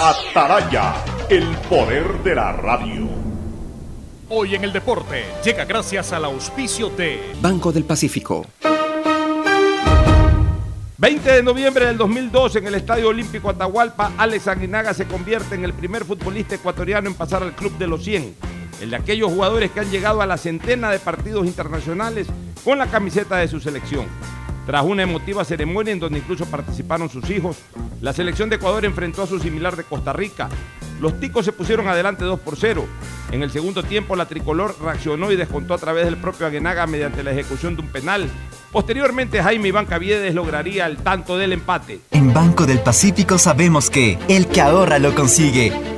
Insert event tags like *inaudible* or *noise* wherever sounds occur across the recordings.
Ataraya, el poder de la radio. Hoy en el deporte llega gracias al auspicio de Banco del Pacífico. 20 de noviembre del 2002 en el Estadio Olímpico Atahualpa, Alex Aguinaga se convierte en el primer futbolista ecuatoriano en pasar al Club de los 100, el de aquellos jugadores que han llegado a la centena de partidos internacionales con la camiseta de su selección. Tras una emotiva ceremonia en donde incluso participaron sus hijos, la selección de Ecuador enfrentó a su similar de Costa Rica. Los ticos se pusieron adelante 2 por 0. En el segundo tiempo, la tricolor reaccionó y descontó a través del propio Aguenaga mediante la ejecución de un penal. Posteriormente, Jaime Iván Caviedes lograría el tanto del empate. En Banco del Pacífico sabemos que el que ahorra lo consigue.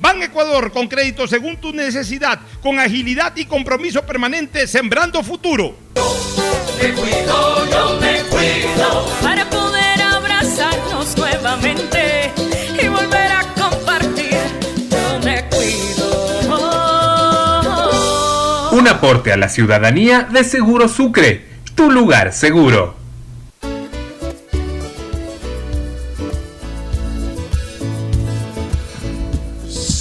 Ban Ecuador con crédito según tu necesidad, con agilidad y compromiso permanente, sembrando futuro. Me cuido, yo me cuido para poder abrazarnos nuevamente y volver a compartir. Yo me cuido. Un aporte a la ciudadanía de Seguro Sucre, tu lugar seguro.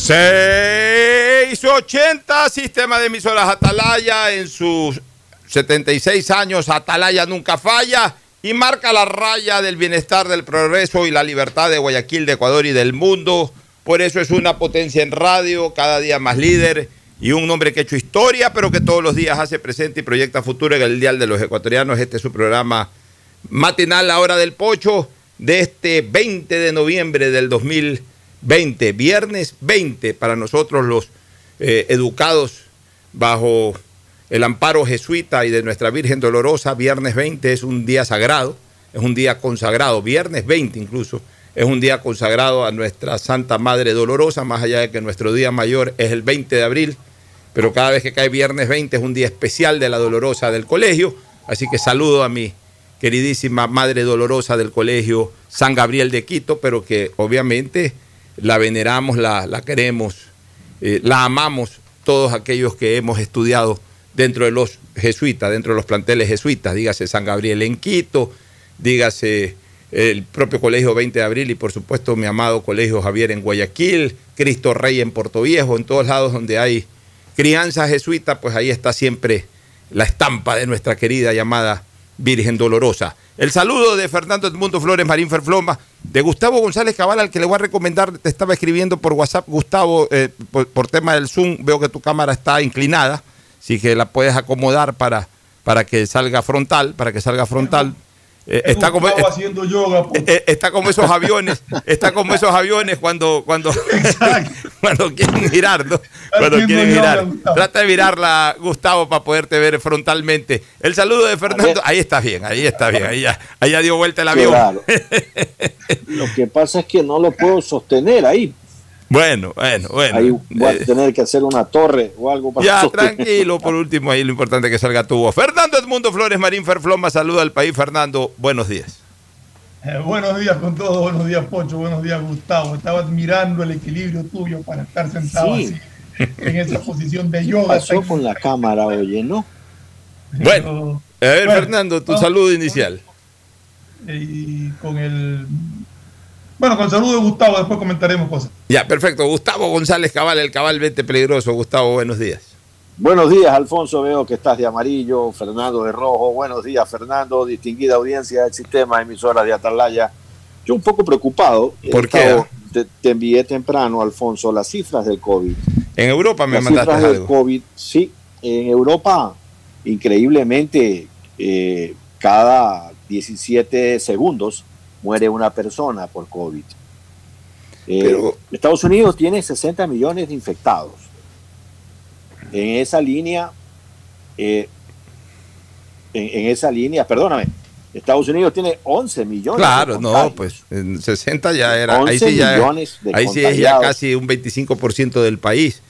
680, sistema de emisoras Atalaya en sus 76 años, Atalaya nunca falla y marca la raya del bienestar, del progreso y la libertad de Guayaquil, de Ecuador y del mundo. Por eso es una potencia en radio, cada día más líder y un hombre que ha hecho historia, pero que todos los días hace presente y proyecta futuro en el Dial de los Ecuatorianos. Este es su programa matinal, La Hora del Pocho, de este 20 de noviembre del 2020, viernes 20 para nosotros los eh, educados bajo el amparo jesuita y de nuestra Virgen Dolorosa, viernes 20 es un día sagrado, es un día consagrado, viernes 20 incluso, es un día consagrado a nuestra Santa Madre Dolorosa, más allá de que nuestro día mayor es el 20 de abril, pero cada vez que cae viernes 20 es un día especial de la Dolorosa del colegio, así que saludo a mi queridísima Madre Dolorosa del colegio San Gabriel de Quito, pero que obviamente la veneramos, la, la queremos, eh, la amamos todos aquellos que hemos estudiado dentro de los jesuitas, dentro de los planteles jesuitas, dígase San Gabriel en Quito, dígase el propio Colegio 20 de Abril y por supuesto mi amado Colegio Javier en Guayaquil, Cristo Rey en Puerto Viejo, en todos lados donde hay crianza jesuita, pues ahí está siempre la estampa de nuestra querida llamada Virgen Dolorosa. El saludo de Fernando Edmundo Flores Marín Ferfloma, de Gustavo González Cabal, al que le voy a recomendar, te estaba escribiendo por WhatsApp, Gustavo, eh, por, por tema del Zoom, veo que tu cámara está inclinada, así que la puedes acomodar para, para que salga frontal, para que salga frontal. Eh, está como haciendo yoga. eh, eh, está como esos aviones, *laughs* está como esos aviones cuando cuando *laughs* cuando quieren mirar, ¿no? Cuando quieren. Gustavo. Trata de mirarla, Gustavo, para poderte ver frontalmente. El saludo de Fernando, ahí está bien, ahí está bien, ahí ya, ahí ya dio vuelta el avión. Claro. *laughs* Lo que pasa es que no lo puedo sostener ahí. Bueno, bueno, bueno. Ahí voy a Eh, tener que hacer una torre o algo para ya, tranquilo, *laughs* por último, ahí lo importante es que salga tu voz. Fernando Edmundo Flores Marín Ferfloma, saluda al país. Fernando, buenos días. Eh, buenos días con todos, buenos días Pocho, buenos días Gustavo. Estaba admirando el equilibrio tuyo para estar sentado Sí. así, en esa posición de ¿Qué *laughs* yoga. pasó con la cámara, oye, no? Bueno, a ver, Bueno, Fernando, tu saludo inicial. Y con el... Bueno, con saludo de Gustavo, después comentaremos cosas. Ya, perfecto. Gustavo González Cabal, el cabal 20 peligroso. Gustavo, buenos días. Buenos días, Alfonso. Veo que estás de amarillo. Fernando de rojo. Buenos días, Fernando. Distinguida audiencia del sistema emisora de Atalaya. Yo un poco preocupado. ¿Por He qué? Te, te envié temprano, Alfonso, las cifras del COVID. En Europa me las mandaste cifras del. COVID, sí. En Europa, increíblemente, eh, cada 17 segundos muere una persona por COVID. Eh, Pero- Estados Unidos tiene 60 millones de infectados. En esa línea, eh, en, en esa línea, perdóname, Estados Unidos tiene 11 millones. Claro, de no, pues en 60 ya era. Ahí 11 sí, ya, millones de ahí sí es ya casi un 25% del país.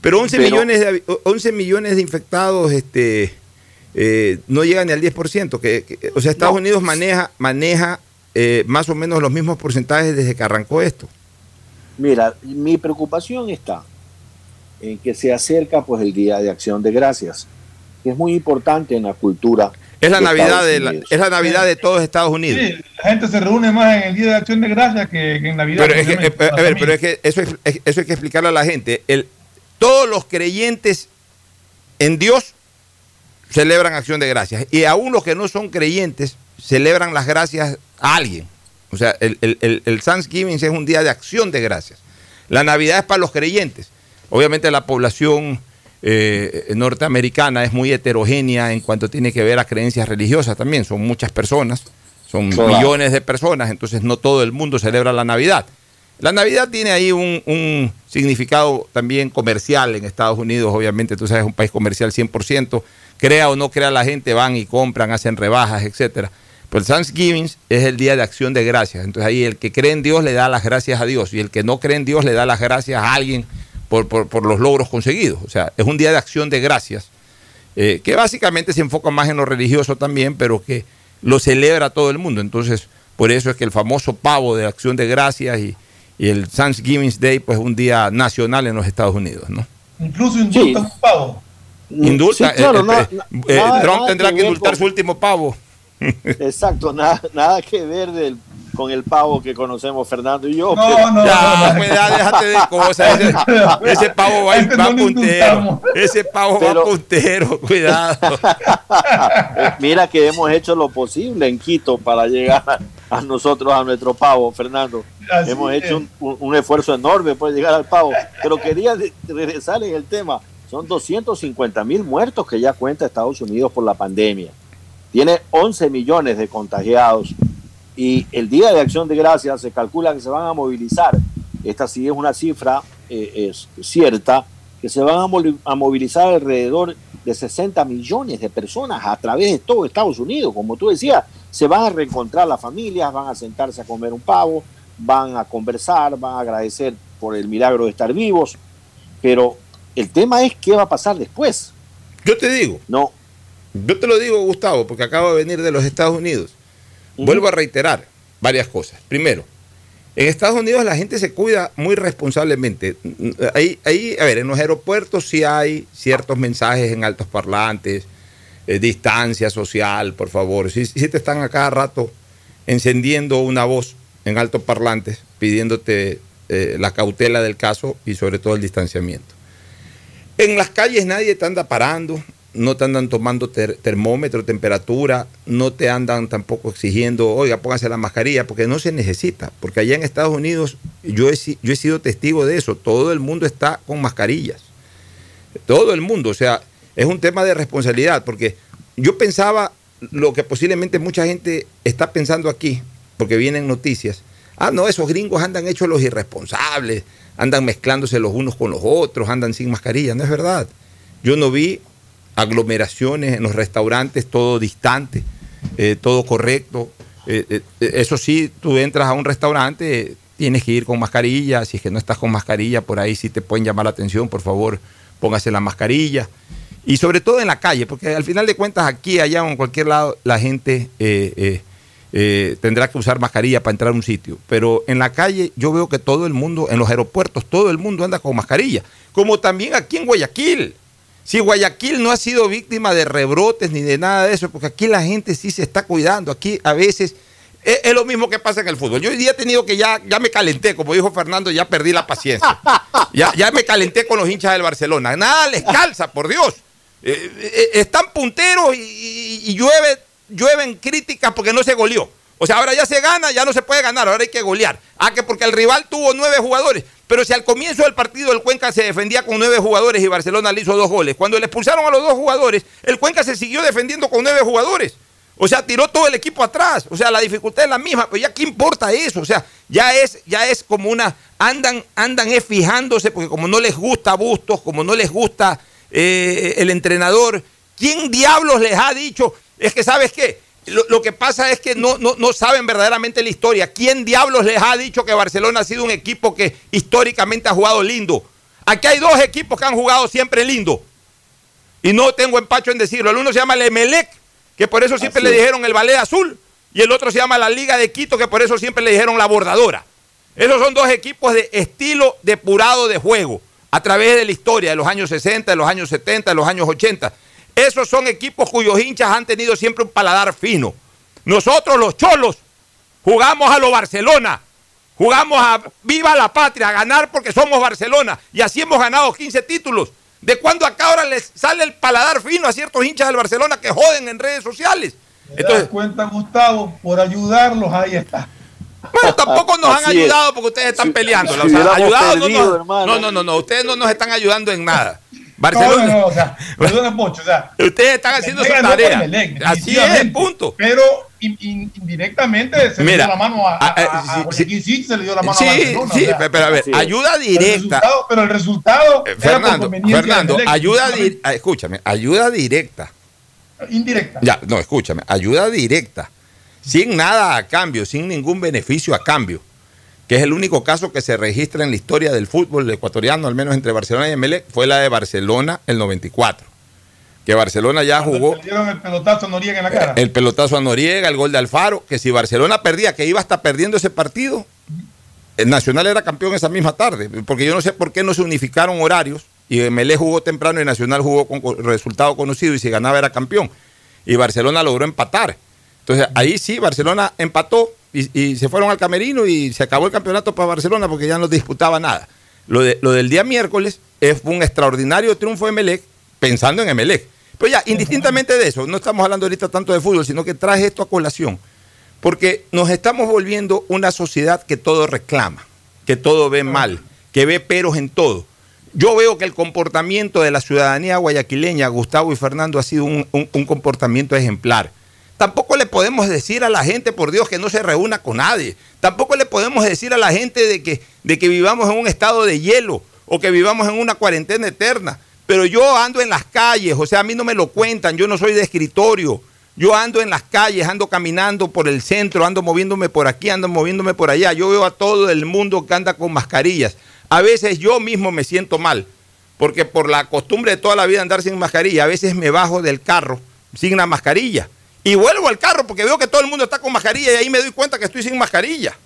Pero 11 Pero- millones de, 11 millones de infectados este, eh, no llegan ni al 10%. Que, que- o sea, Estados No. Unidos maneja, maneja eh, más o menos los mismos porcentajes desde que arrancó esto. Mira, mi preocupación está en que se acerca pues el Día de Acción de Gracias, que es muy importante en la cultura. Es la de Navidad de la, es la Navidad de todos Estados Unidos. Sí, la gente se reúne más en el Día de Acción de Gracias que, que en Navidad. Pero es que, eh, a la ver, pero es que eso, es- es- eso hay que explicarle a la gente. El, todos los creyentes en Dios celebran acción de gracias. Y aún los que no son creyentes celebran las gracias a alguien. O sea, el, el, el- el Thanksgiving es un día de acción de gracias. La Navidad es para los creyentes. Obviamente la población eh, norteamericana es muy heterogénea en cuanto tiene que ver a creencias religiosas también. Son muchas personas, son Claro. millones de personas, entonces no todo el mundo celebra la Navidad. La Navidad tiene ahí un, un significado también comercial en Estados Unidos, obviamente, tú sabes, es un país comercial 100%, crea o no crea la gente, van y compran, hacen rebajas, etcétera. El Thanksgiving es el día de acción de gracias. Entonces ahí el que cree en Dios le da las gracias a Dios y el que no cree en Dios le da las gracias a alguien por, por- por los logros conseguidos. O sea, es un día de acción de gracias eh, que básicamente se enfoca más en lo religioso también, pero que lo celebra todo el mundo. Entonces, por eso es que el famoso pavo de acción de gracias y, y el Thanksgiving Day, pues es un día nacional en los Estados Unidos, ¿no? Incluso un pavo. Indulta, Sí, claro, eh, na- eh, na- eh, nada- Trump nada tendrá que indultar con- su último pavo. Exacto, nada, nada que ver del, con el pavo que conocemos Fernando y yo. No, pero- no, Ya, no, no. pues ya déjate de cosas. *laughs* Ese, ese pavo va, no puntero. Ese pavo va puntero, *laughs* cuidado. *laughs* Mira que hemos hecho lo posible en Quito para llegar a, nosotros, a nuestro pavo, Fernando. Así hemos es. hecho un, un- un esfuerzo enorme por llegar al pavo. Pero quería regresar en el tema. Son 250 mil muertos que ya cuenta Estados Unidos por la pandemia. Tiene 11 millones de contagiados. Y el Día de Acción de Gracias se calcula que se van a movilizar. Esta sí es una cifra eh, es cierta, que se van a, movilizar alrededor de 60 millones de personas a través de todo Estados Unidos. Como tú decías, se van a reencontrar las familias, van a sentarse a comer un pavo, van a conversar, van a agradecer por el milagro de estar vivos. Pero el tema es qué va a pasar después. Yo te digo, No, yo te lo digo, Gustavo, porque acabo de venir de los Estados Unidos. Vuelvo a reiterar varias cosas. Primero, en Estados Unidos la gente se cuida muy responsablemente. Ahí, ahí, a ver, en los aeropuertos sí hay ciertos mensajes en altos parlantes, eh, distancia social, por favor. Sí, sí te están a cada rato encendiendo una voz en altos parlantes pidiéndote eh, la cautela del caso y sobre todo el distanciamiento. En las calles nadie te anda parando, no te andan tomando ter- termómetro, temperatura, no te andan tampoco exigiendo, oiga, póngase la mascarilla, porque no se necesita. Porque allá en Estados Unidos yo he, yo he sido testigo de eso, todo el mundo está con mascarillas. Todo el mundo, o sea, es un tema de responsabilidad, porque yo pensaba lo que posiblemente mucha gente está pensando aquí, porque vienen noticias. Ah, no, esos gringos andan hechos los irresponsables, andan mezclándose los unos con los otros, andan sin mascarilla. No es verdad. Yo no vi aglomeraciones en los restaurantes, todo distante, eh, todo correcto. Eh, eh, eso sí, tú entras a un restaurante, tienes que ir con mascarilla. Si es que no estás con mascarilla, por ahí sí te pueden llamar la atención, por favor, póngase la mascarilla. Y sobre todo en la calle, porque al final de cuentas aquí, allá o en cualquier lado, la gente eh, tendrá que usar mascarilla para entrar a un sitio. Pero en la calle yo veo que todo el mundo, en los aeropuertos, todo el mundo anda con mascarilla. Como también aquí en Guayaquil. Si Guayaquil no ha sido víctima de rebrotes ni de nada de eso, porque aquí la gente sí se está cuidando. Aquí a veces es, lo mismo que pasa en el fútbol. Yo hoy día he tenido que ya, ya me calenté, como dijo Fernando, ya perdí la paciencia. Ya, ya me calenté con los hinchas del Barcelona. Nada les calza, por Dios. Eh, eh, están punteros y, y- y llueve, llueven críticas porque no se goleó. O sea, ahora ya se gana, ya no se puede ganar, ahora hay que golear. Ah, que porque el rival tuvo nueve jugadores. Pero si al comienzo del partido el Cuenca se defendía con nueve jugadores y Barcelona le hizo dos goles, cuando le expulsaron a los dos jugadores, el Cuenca se siguió defendiendo con nueve jugadores. O sea, tiró todo el equipo atrás. O sea, la dificultad es la misma, pero ya qué importa eso. O sea, ya es, ya es como una. Andan, andan es fijándose, porque como no les gusta Bustos, como no les gusta eh, el entrenador, ¿quién diablos les ha dicho? Es que, ¿sabes qué? Lo, lo que pasa es que no, no, no saben verdaderamente la historia. ¿Quién diablos les ha dicho que Barcelona ha sido un equipo que históricamente ha jugado lindo? Aquí hay dos equipos que han jugado siempre lindo. Y no tengo empacho en decirlo. El uno se llama el Emelec, que por eso siempre Así le dijeron el ballet azul. Y el otro se llama la Liga de Quito, que por eso siempre le dijeron la bordadora. Esos son dos equipos de estilo depurado de juego a través de la historia de los años 60, de los años 70, de los años 80. Esos son equipos cuyos hinchas han tenido siempre un paladar fino. Nosotros los cholos jugamos a lo Barcelona. Jugamos a viva la patria, a ganar porque somos Barcelona. Y así hemos ganado 15 títulos. ¿De cuándo acá ahora les sale el paladar fino a ciertos hinchas del Barcelona que joden en redes sociales? ¿Te das Entonces, cuenta, Gustavo? Por ayudarlos, ahí está. bueno, tampoco nos han Así ayudado porque ustedes están Si- peleando. si o sea, perdido, no, no, no, no, ustedes no nos están ayudando en nada. Barcelona, no, no, o sea, perdona, Pocho, o sea, ustedes están haciendo su tarea. Melec, Así es, punto. Pero in- in- indirectamente se Mira, le dio la mano a, a, a- a- a- a sí, Guayaquil City, se le dio la mano Sí, a Barcelona. sí, o sea, pe- pero a ver, así es. ayuda el directa. resultado- pero el resultado Eh, era por Fernando, Fernando, Melec, ayuda di- ah, escúchame, ayuda directa. indirecta. Ya, no, escúchame, ayuda directa, sin nada a cambio, sin ningún beneficio a cambio, que es el único caso que se registra en la historia del fútbol ecuatoriano, al menos entre Barcelona y Emelec, fue la de Barcelona el 94, que Barcelona ya jugó el pelotazo a Noriega en la cara. el pelotazo a Noriega, el gol de Alfaro, que si Barcelona perdía, que iba hasta perdiendo ese partido, el Nacional era campeón esa misma tarde, porque yo no sé por qué no se unificaron horarios y Emelec jugó temprano y Nacional jugó con resultado conocido y si ganaba era campeón. Y Barcelona logró empatar. Entonces ahí sí, Barcelona empató y, y se fueron al camerino y se acabó el campeonato para Barcelona porque ya no disputaba nada. Lo, de- lo del día miércoles es un extraordinario triunfo de Emelec pensando en Emelec. Pero ya, indistintamente de eso, no estamos hablando ahorita tanto de fútbol, sino que traje esto a colación. Porque nos estamos volviendo una sociedad que todo reclama, que todo ve mal, que ve peros en todo. Yo veo que el comportamiento de la ciudadanía guayaquileña, Gustavo y Fernando, ha sido un, un- un comportamiento ejemplar. Tampoco le podemos decir a la gente, por Dios, que no se reúna con nadie. Tampoco le podemos decir a la gente de que, de que vivamos en un estado de hielo o que vivamos en una cuarentena eterna. Pero yo ando en las calles, o sea, a mí no me lo cuentan, yo no soy de escritorio. Yo ando en las calles, ando caminando por el centro, ando moviéndome por aquí, ando moviéndome por allá. Yo veo a todo el mundo que anda con mascarillas. A veces yo mismo me siento mal, porque por la costumbre de toda la vida andar sin mascarilla, a veces me bajo del carro sin la mascarilla. Y vuelvo al carro porque veo que todo el mundo está con mascarilla y ahí me doy cuenta que estoy sin mascarilla.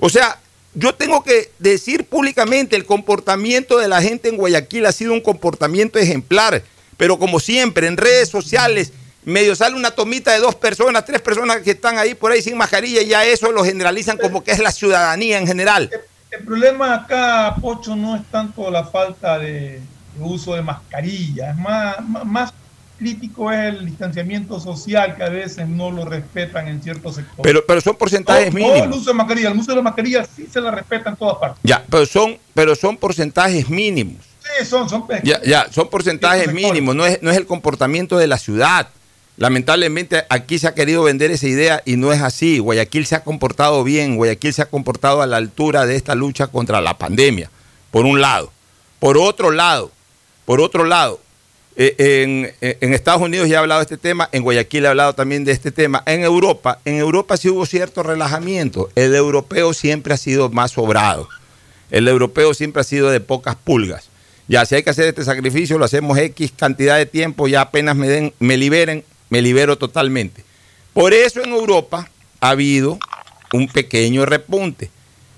O sea, yo tengo que decir públicamente, el comportamiento de la gente en Guayaquil ha sido un comportamiento ejemplar, pero como siempre, en redes sociales, medio sale una tomita de dos personas, tres personas que están ahí por ahí sin mascarilla y ya eso lo generalizan como que es la ciudadanía en general. El problema acá, Pocho, no es tanto la falta de, uso de mascarilla. Es más crítico es el distanciamiento social que a veces no lo respetan en ciertos sectores. Pero, pero son porcentajes mínimos. el uso de mascarilla, el uso de la mascarilla sí se la respeta en todas partes. Ya, pero son, pero son porcentajes mínimos. Sí, son, son Ya, ya, son porcentajes mínimos, no es, no es el comportamiento de la ciudad. Lamentablemente aquí se ha querido vender esa idea y no es así. Guayaquil se ha comportado bien, Guayaquil se ha comportado a la altura de esta lucha contra la pandemia, por un lado. Por otro lado, por otro lado, eh, en, en Estados Unidos ya he hablado de este tema, en Guayaquil he hablado también de este tema. En Europa, en Europa sí hubo cierto relajamiento. El europeo siempre ha sido más sobrado. El europeo siempre ha sido de pocas pulgas. Ya, si hay que hacer este sacrificio, lo hacemos X cantidad de tiempo, ya apenas me, den, me liberen, me libero totalmente. Por eso en Europa ha habido un pequeño repunte.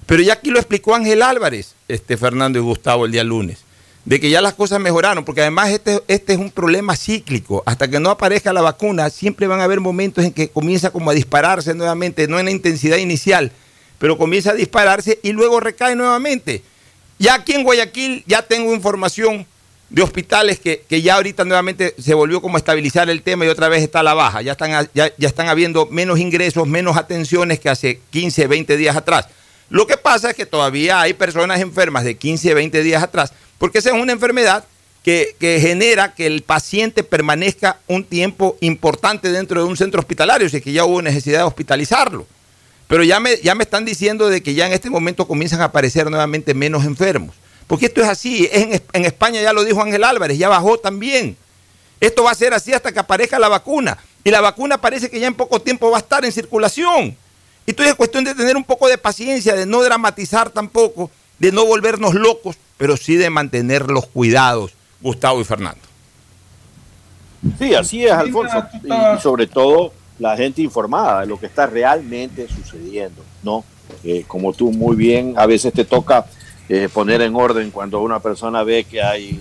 Pero ya aquí lo explicó Ángel Álvarez, este Fernando y Gustavo el día lunes, de que ya las cosas mejoraron, porque además este, este es un problema cíclico. Hasta que no aparezca la vacuna, siempre van a haber momentos en que comienza como a dispararse nuevamente, no en la intensidad inicial, pero comienza a dispararse y luego recae nuevamente. Ya aquí en Guayaquil ya tengo información de hospitales que, que ya ahorita nuevamente se volvió como a estabilizar el tema y otra vez está a la baja. Ya están, ya, ya están habiendo menos ingresos, menos atenciones que hace 15, 20 días atrás. Lo que pasa es que todavía hay personas enfermas de 15, 20 días atrás, porque esa es una enfermedad que, genera que el paciente permanezca un tiempo importante dentro de un centro hospitalario, si es que ya hubo necesidad de hospitalizarlo. Pero ya me, ya me están diciendo de que ya en este momento comienzan a aparecer nuevamente menos enfermos. Porque esto es así. En, en España ya lo dijo Ángel Álvarez, ya bajó también. Esto va a ser así hasta que aparezca la vacuna. Y la vacuna parece que ya en poco tiempo va a estar en circulación. Entonces es cuestión de tener un poco de paciencia, de no dramatizar tampoco, de no volvernos locos, pero sí de mantener los cuidados, Gustavo y Fernando. Sí, así es, Alfonso. Y, y sobre todo la gente informada de lo que está realmente sucediendo, ¿no? Eh, como tú muy bien, a veces te toca eh, poner en orden cuando una persona ve que hay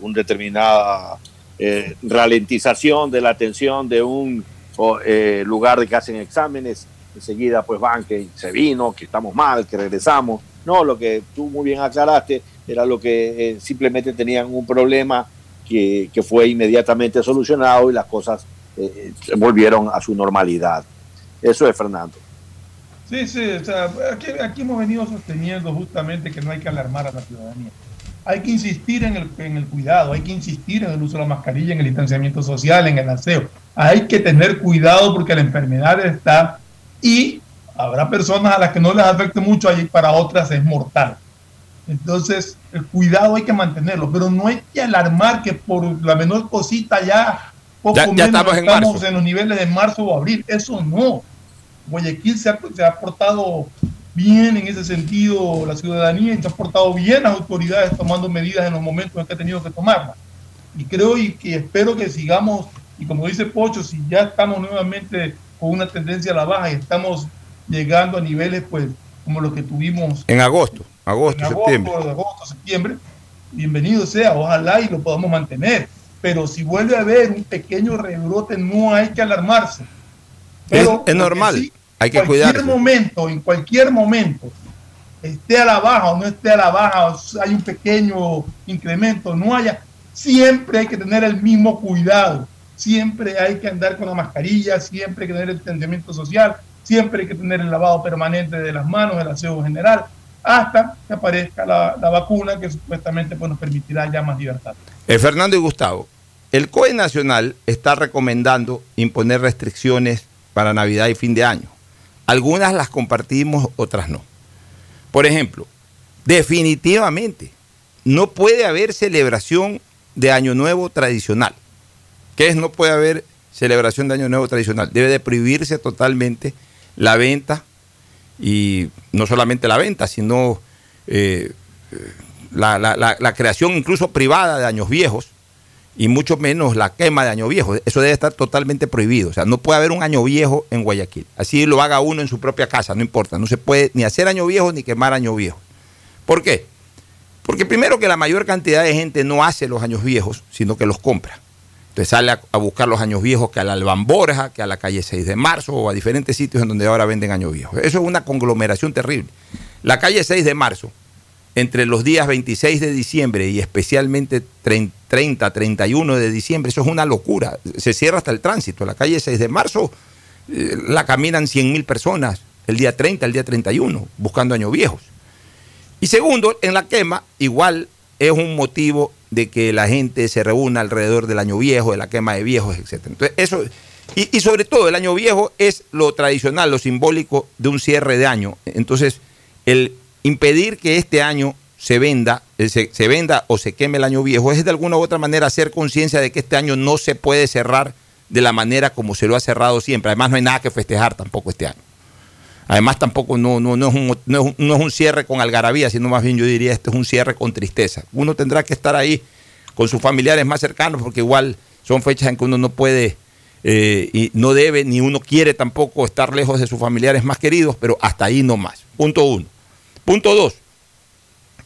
una determinada eh, ralentización de la atención de un o, eh, lugar de que hacen exámenes, enseguida pues van que se vino, que estamos mal, que regresamos. No, lo que tú muy bien aclaraste era lo que eh, simplemente tenían un problema que, que fue inmediatamente solucionado y las cosas eh, volvieron a su normalidad. Eso es Fernando. Sí, sí, o sea, aquí, aquí hemos venido sosteniendo justamente que no hay que alarmar a la ciudadanía. Hay que insistir en el, en el cuidado, hay que insistir en el uso de la mascarilla, en el distanciamiento social, en el aseo. Hay que tener cuidado porque la enfermedad está y habrá personas a las que no les afecte mucho y para otras es mortal. Entonces, el cuidado hay que mantenerlo, pero no hay que alarmar que por la menor cosita ya poco Ya- ya menos estamos en marzo. en los niveles de marzo o abril. Eso no. Guayaquil se ha, se ha portado bien en ese sentido, la ciudadanía, y se ha portado bien las autoridades tomando medidas en los momentos en que ha tenido que tomarlas. Y creo y que espero que sigamos, y como dice Pocho, si ya estamos nuevamente con una tendencia a la baja y estamos llegando a niveles pues como los que tuvimos En agosto, agosto, en septiembre. agosto, agosto, septiembre, bienvenido sea, ojalá y lo podamos mantener. Pero si vuelve a haber un pequeño rebrote, no hay que alarmarse. Es, Pero es normal, sí, hay que en cualquier momento, en cualquier momento, esté a la baja o no esté a la baja, o hay un pequeño incremento, no haya, siempre hay que tener el mismo cuidado. Siempre hay que andar con la mascarilla, siempre hay que tener el entendimiento social, siempre hay que tener el lavado permanente de las manos, el aseo general, hasta que aparezca la, vacuna que supuestamente pues, nos permitirá ya más libertad. Eh, Fernando y Gustavo, el COE Nacional está recomendando imponer restricciones para Navidad y fin de año. Algunas las compartimos, otras no. Por ejemplo, definitivamente no puede haber celebración de Año Nuevo tradicional. ¿Qué es no puede haber celebración de Año Nuevo tradicional? Debe de prohibirse totalmente la venta y no solamente la venta, sino eh, eh, la, la- la- la creación incluso privada de años viejos y mucho menos la quema de año viejo. Eso debe estar totalmente prohibido. O sea, no puede haber un año viejo en Guayaquil. Así lo haga uno en su propia casa, no importa. No se puede ni hacer año viejo ni quemar año viejo. ¿Por qué? Porque primero que la mayor cantidad de gente no hace los años viejos, sino que los compra. Entonces sale a, buscar los años viejos que a la Alban Borja, que a la calle 6 de marzo o a diferentes sitios en donde ahora venden años viejos. Eso es una conglomeración terrible. La calle 6 de marzo entre los días 26 de diciembre y especialmente 30, 31 de diciembre, eso es una locura. Se cierra hasta el tránsito. La calle 6 de marzo eh, la caminan 100 mil personas el día 30, el día 31, buscando años viejos. Y segundo, en la quema, igual es un motivo de que la gente se reúna alrededor del año viejo, de la quema de viejos, etc. Entonces, eso, y, y sobre todo, el año viejo es lo tradicional, lo simbólico de un cierre de año. Entonces, el impedir que este año se venda, eh, se, se venda o se queme el año viejo es de alguna u otra manera hacer conciencia de que este año no se puede cerrar de la manera como se lo ha cerrado siempre. Además, no hay nada que festejar tampoco este año. Además, tampoco no, no, no, es un, no, es no es un cierre con algarabía, sino más bien yo diría este es un cierre con tristeza. Uno tendrá que estar ahí con sus familiares más cercanos, porque igual son fechas en que uno no puede eh, y no debe, ni uno quiere tampoco estar lejos de sus familiares más queridos, pero hasta ahí no más. Punto uno. Punto dos.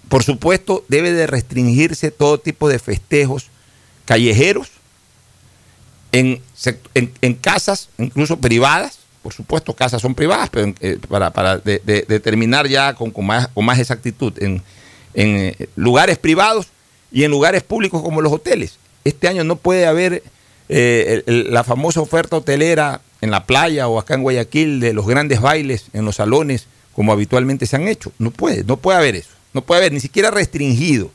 Por supuesto, debe de restringirse todo tipo de festejos callejeros en- en casas, incluso privadas. Por supuesto, casas son privadas, pero eh, para, para de- de- determinar ya con, con más, con más exactitud, en, en, eh, lugares privados y en lugares públicos como los hoteles. Este año no puede haber eh, la famosa oferta hotelera en la playa o acá en Guayaquil de los grandes bailes en los salones como habitualmente se han hecho. No puede, no puede haber eso. No puede haber ni siquiera restringido.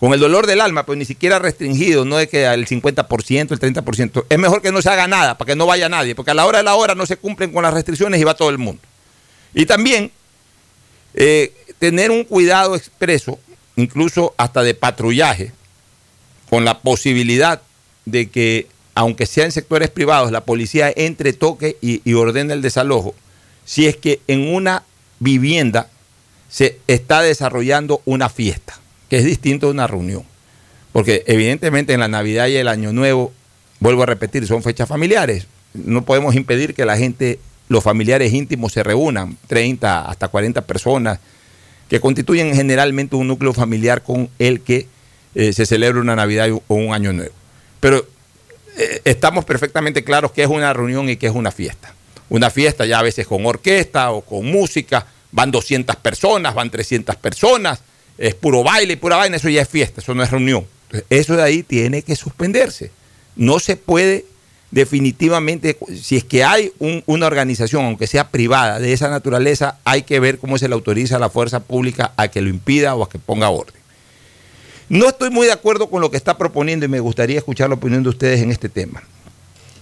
Con el dolor del alma, pues ni siquiera restringido, no de que al 50%, el 30%. Es mejor que no se haga nada, para que no vaya nadie, porque a la hora de la hora no se cumplen con las restricciones y va todo el mundo. Y también eh, tener un cuidado expreso, incluso hasta de patrullaje, con la posibilidad de que, aunque sea en sectores privados, la policía entre, toque y, y ordene el desalojo, si es que en una vivienda se está desarrollando una fiesta, que es distinto de una reunión. Porque evidentemente en la Navidad y el Año Nuevo, vuelvo a repetir, son fechas familiares. No podemos impedir que la gente, los familiares íntimos se reúnan, 30 hasta 40 personas, que constituyen generalmente un núcleo familiar con el que eh, se celebra una Navidad o un Año Nuevo. Pero eh, estamos perfectamente claros que es una reunión y que es una fiesta. Una fiesta ya a veces con orquesta o con música, van 200 personas, van 300 personas, es puro baile pura vaina, eso ya es fiesta, eso no es reunión. Eso de ahí tiene que suspenderse. No se puede definitivamente, si es que hay un- una organización, aunque sea privada, de esa naturaleza, hay que ver cómo se le autoriza a la fuerza pública a que lo impida o a que ponga orden. No estoy muy de acuerdo con lo que está proponiendo y me gustaría escuchar la opinión de ustedes en este tema.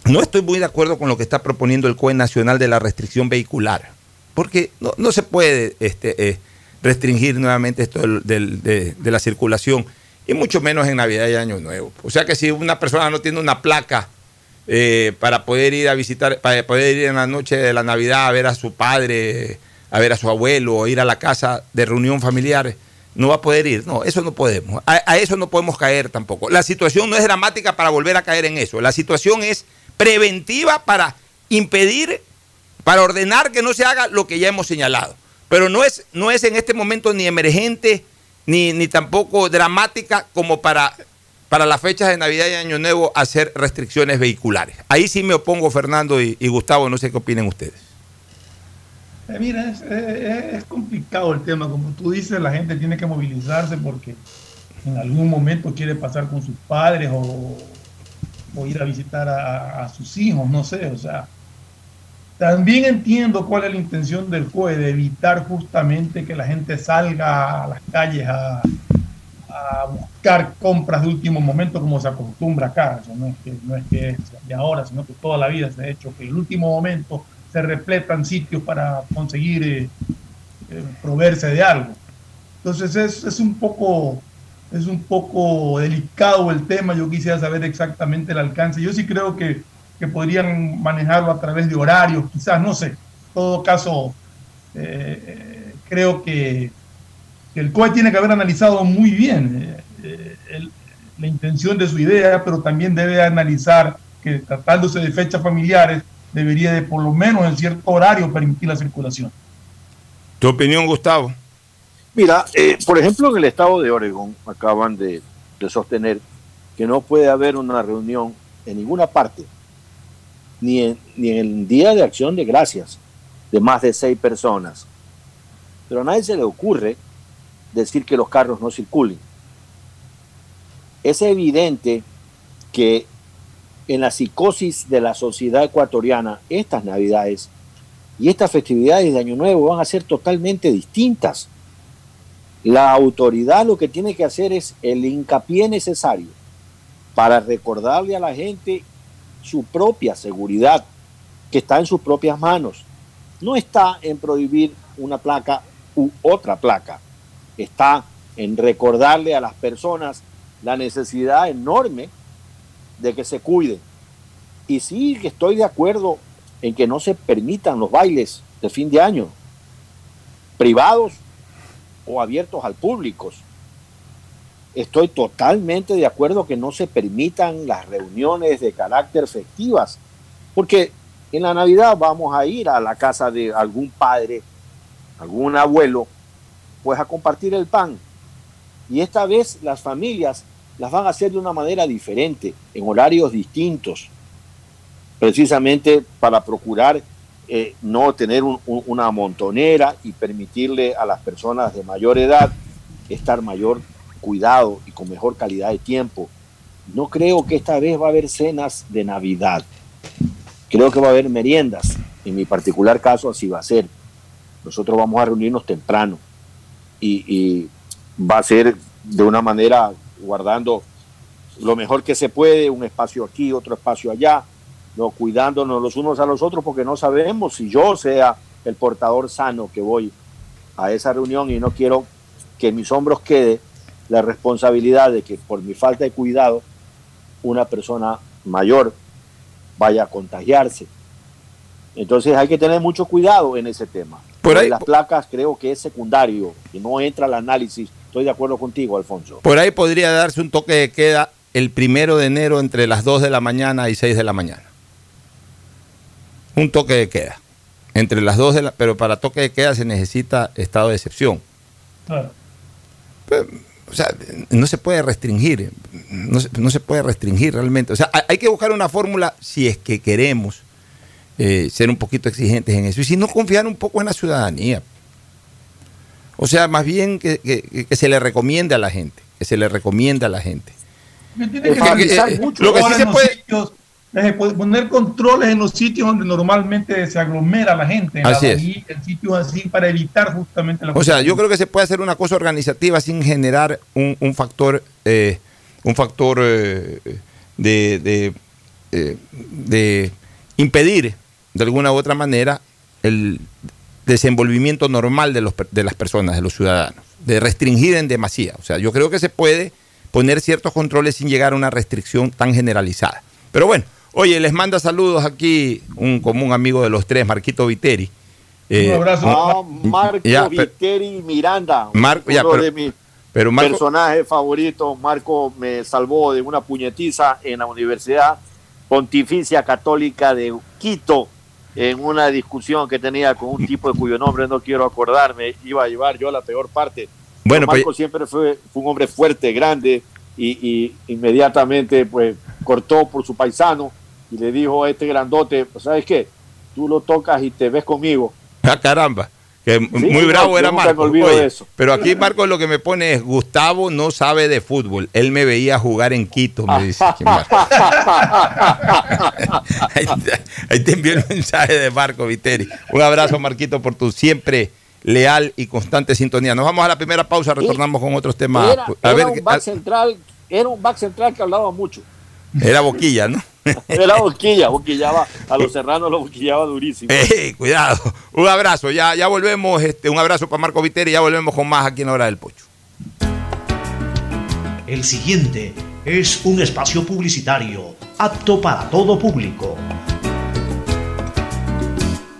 No estoy muy de acuerdo con lo que está proponiendo el COE Nacional de la restricción vehicular, porque no, no se puede este, eh, restringir nuevamente esto del- de, la circulación, y mucho menos en Navidad y Año Nuevo. O sea que si una persona no tiene una placa eh, para poder ir a visitar, para poder ir en la noche de la Navidad a ver a su padre, a ver a su abuelo, o ir a la casa de reunión familiar, no va a poder ir. No, eso no podemos. A eso no podemos caer tampoco. La situación no es dramática para volver a caer en eso. La situación es preventiva para impedir, para ordenar que no se haga lo que ya hemos señalado. Pero no es, no es en este momento ni emergente ni, ni tampoco dramática como para, para las fechas de Navidad y Año Nuevo hacer restricciones vehiculares. Ahí sí me opongo, Fernando y, Gustavo, no sé qué opinen ustedes. Eh, mira, es, es- es complicado el tema. Como tú dices, la gente tiene que movilizarse porque en algún momento quiere pasar con sus padres o, o ir a visitar a, a sus hijos, no sé. O sea, también entiendo cuál es la intención del COE, de evitar justamente que la gente salga a las calles a, buscar compras de último momento como se acostumbra acá. No es que, no es que de ahora, sino que toda la vida se ha hecho que el último momento se repletan sitios para conseguir eh, eh, proveerse de algo. Entonces es, es un poco es un poco delicado el tema. Yo quisiera saber exactamente el alcance. Yo sí creo que, que podrían manejarlo a través de horarios, quizás, no sé. En todo caso, eh, eh, creo que, que el COE tiene que haber analizado muy bien eh, eh, el- la intención de su idea, pero también debe analizar que tratándose de fechas familiares, debería de por lo menos en cierto horario permitir la circulación. ¿Tu opinión, Gustavo? Mira, eh, por ejemplo, en el estado de Oregón acaban de, de sostener que no puede haber una reunión en ninguna parte, ni en, ni en el Día de Acción de Gracias, de más de seis personas. Pero a nadie se le ocurre decir que los carros no circulen. Es evidente que en la psicosis de la sociedad ecuatoriana, estas navidades y estas festividades de Año Nuevo van a ser totalmente distintas. La autoridad lo que tiene que hacer es el hincapié necesario para recordarle a la gente su propia seguridad, que está en sus propias manos. No está en prohibir una placa u otra placa, está en recordarle a las personas la necesidad enorme de que se cuiden. Y sí que estoy de acuerdo en que no se permitan los bailes de fin de año, privados o abiertos al público. Estoy totalmente de acuerdo que no se permitan las reuniones de carácter festivas, porque en la Navidad vamos a ir a la casa de algún padre, algún abuelo, pues a compartir el pan. Y esta vez las familias las van a hacer de una manera diferente, en horarios distintos, precisamente para procurar eh, no tener un- un- una montonera y permitirle a las personas de mayor edad estar mayor cuidado y con mejor calidad de tiempo. No creo que esta vez va a haber cenas de Navidad. Creo que va a haber meriendas. En mi particular caso así va a ser. Nosotros vamos a reunirnos temprano y, va a ser de una manera guardando lo mejor que se puede, un espacio aquí, otro espacio allá, no cuidándonos los unos a los otros porque no sabemos si yo sea el portador sano que voy a esa reunión y no quiero que mis hombros quede la responsabilidad de que por mi falta de cuidado una persona mayor vaya a contagiarse. Entonces hay que tener mucho cuidado en ese tema. Por ahí- las placas creo que es secundario, que no entra al análisis. Estoy de acuerdo contigo, Alfonso. Por ahí podría darse un toque de queda el primero de enero entre las 2 de la mañana y 6 de la mañana. Un toque de queda. Entre las 2 de la... Pero para toque de queda se necesita estado de excepción. Claro. O sea, no se puede restringir. No se, no se puede restringir realmente. O sea, hay- que buscar una fórmula si es que queremos eh, ser un poquito exigentes en eso. Y si no, confiar un poco en la ciudadanía. O sea, más bien que, que- que se le recomiende a la gente. Que se le recomiende a la gente. Que tiene que eh, mucho lo que sí ahora se en los puede- sitios, po- poner controles en los sitios donde normalmente se aglomera la gente, en Así la es. bahía, en sitios así para evitar justamente la O sea, yo creo que se puede hacer una cosa organizativa sin generar un, un factor, eh, un factor eh, de, de, eh, de impedir de alguna u otra manera el desenvolvimiento normal de, los, de las personas, de los ciudadanos, de restringir en demasía. O sea, yo creo que se puede poner ciertos controles sin llegar a una restricción tan generalizada. Pero bueno, oye, les manda saludos aquí un común amigo de los tres, Marquito Viteri. Eh, Ah, Marco ya, pero- Viteri Miranda, Marco, ya, uno pero- de mis pero Marco- personajes favoritos. Marco me salvó de una puñetiza en la Universidad Pontificia Católica de Quito en una discusión que tenía con un tipo de cuyo nombre no quiero acordarme. Iba a llevar yo la peor parte. Bueno, Pero Marco pues- siempre fue, fue un hombre fuerte, grande y, y inmediatamente pues cortó por su paisano y le dijo a este grandote, pues, ¿sabes qué? Tú lo tocas y te ves conmigo. Ah, caramba. Que muy no, bravo era me Marco. olvido Oye, de eso. Pero aquí Marco lo que me pone es, Gustavo no sabe de fútbol. Él me veía jugar en Quito, me dice. *laughs* ahí, te, ahí te envío el mensaje de Marco Viteri. Un abrazo, Marquito, por tu siempre leal y constante sintonía. Nos vamos a la primera pausa, retornamos con otros temas. Era, a era ver, un back central, era un back central que hablaba mucho. Era boquilla, ¿no? Era boquilla, boquillaba, a los serranos lo boquillaba durísimo. *laughs* Ey, cuidado. Un abrazo. Ya, ya volvemos. Este, un abrazo para Marco Viteri. Ya volvemos con más aquí en la hora del pocho. El siguiente es un espacio publicitario apto para todo público.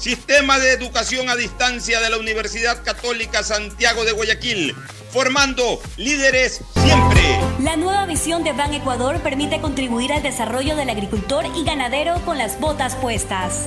Sistema de Educación a Distancia de la Universidad Católica Santiago de Guayaquil. formando líderes siempre. La nueva visión de Ban Ecuador permite contribuir al desarrollo del agricultor y ganadero con las botas puestas.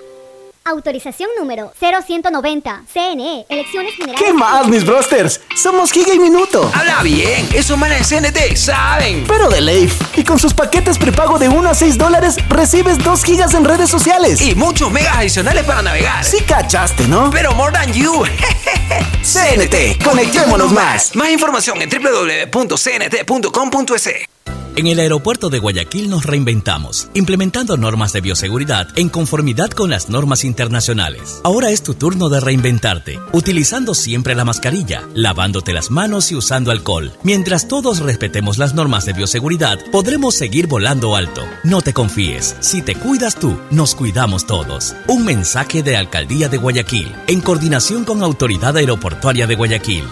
Autorización número 0190. CNE, Elecciones Generales. ¿Qué más, mis brosters? Somos Giga y Minuto. Habla bien, eso manes en CNT, saben. Pero de Leif. Y con sus paquetes prepago de 1 a 6 dólares, recibes 2 gigas en redes sociales. Y muchos megas adicionales para navegar. Sí cachaste, ¿no? Pero more than you. *laughs* CNT, conectémonos más. Más información en www.cnt.com.es. En el aeropuerto de Guayaquil nos reinventamos, implementando normas de bioseguridad en conformidad con las normas internacionales. Ahora es tu turno de reinventarte, utilizando siempre la mascarilla, lavándote las manos y usando alcohol. Mientras todos respetemos las normas de bioseguridad, podremos seguir volando alto. No te confíes, si te cuidas tú, nos cuidamos todos. Un mensaje de Alcaldía de Guayaquil, en coordinación con Autoridad Aeroportuaria de Guayaquil.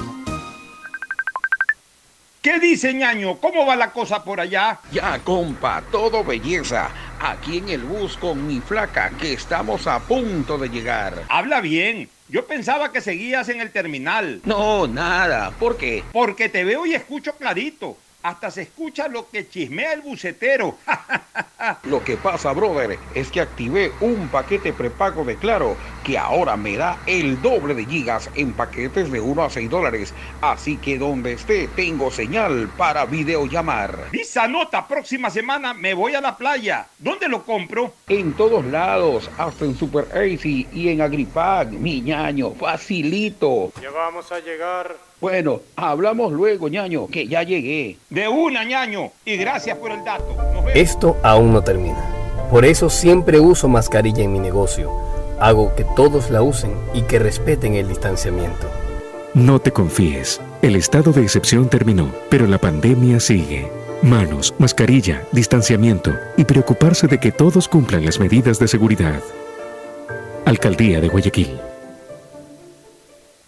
¿Qué dice ñaño? ¿Cómo va la cosa por allá? Ya, compa, todo belleza. Aquí en el bus con mi flaca, que estamos a punto de llegar. Habla bien. Yo pensaba que seguías en el terminal. No, nada. ¿Por qué? Porque te veo y escucho clarito. Hasta se escucha lo que chismea el bucetero. *laughs* lo que pasa, brother, es que activé un paquete prepago de Claro que ahora me da el doble de gigas en paquetes de 1 a 6 dólares. Así que donde esté, tengo señal para videollamar. Visa nota, próxima semana me voy a la playa. ¿Dónde lo compro? En todos lados, hasta en Super Easy y en Agripack, mi ñaño, facilito. Ya vamos a llegar. Bueno, hablamos luego, ñaño, que ya llegué. De una, ñaño, y gracias por el dato. Esto aún no termina. Por eso siempre uso mascarilla en mi negocio. Hago que todos la usen y que respeten el distanciamiento. No te confíes. El estado de excepción terminó, pero la pandemia sigue. Manos, mascarilla, distanciamiento y preocuparse de que todos cumplan las medidas de seguridad. Alcaldía de Guayaquil.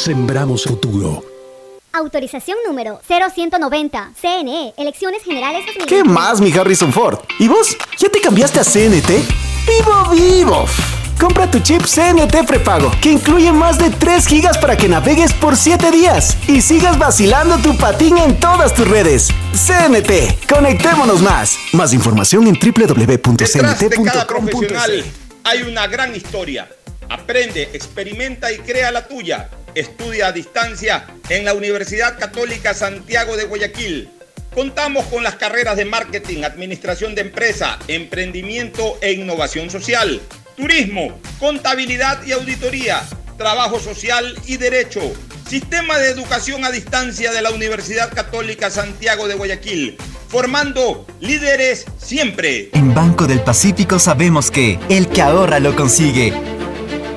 Sembramos futuro. Autorización número 0190. CNE, Elecciones Generales 2020. ¿Qué más, mi Harrison Ford? ¿Y vos? ¿Ya te cambiaste a CNT? ¡Vivo, vivo! Compra tu chip CNT prepago, que incluye más de 3 gigas para que navegues por 7 días y sigas vacilando tu patín en todas tus redes. CNT, conectémonos más. Más información en de cada profesional hay una gran historia. Aprende, experimenta y crea la tuya. Estudia a distancia en la Universidad Católica Santiago de Guayaquil. Contamos con las carreras de marketing, administración de empresa, emprendimiento e innovación social, turismo, contabilidad y auditoría, trabajo social y derecho. Sistema de educación a distancia de la Universidad Católica Santiago de Guayaquil, formando líderes siempre. En Banco del Pacífico sabemos que el que ahorra lo consigue.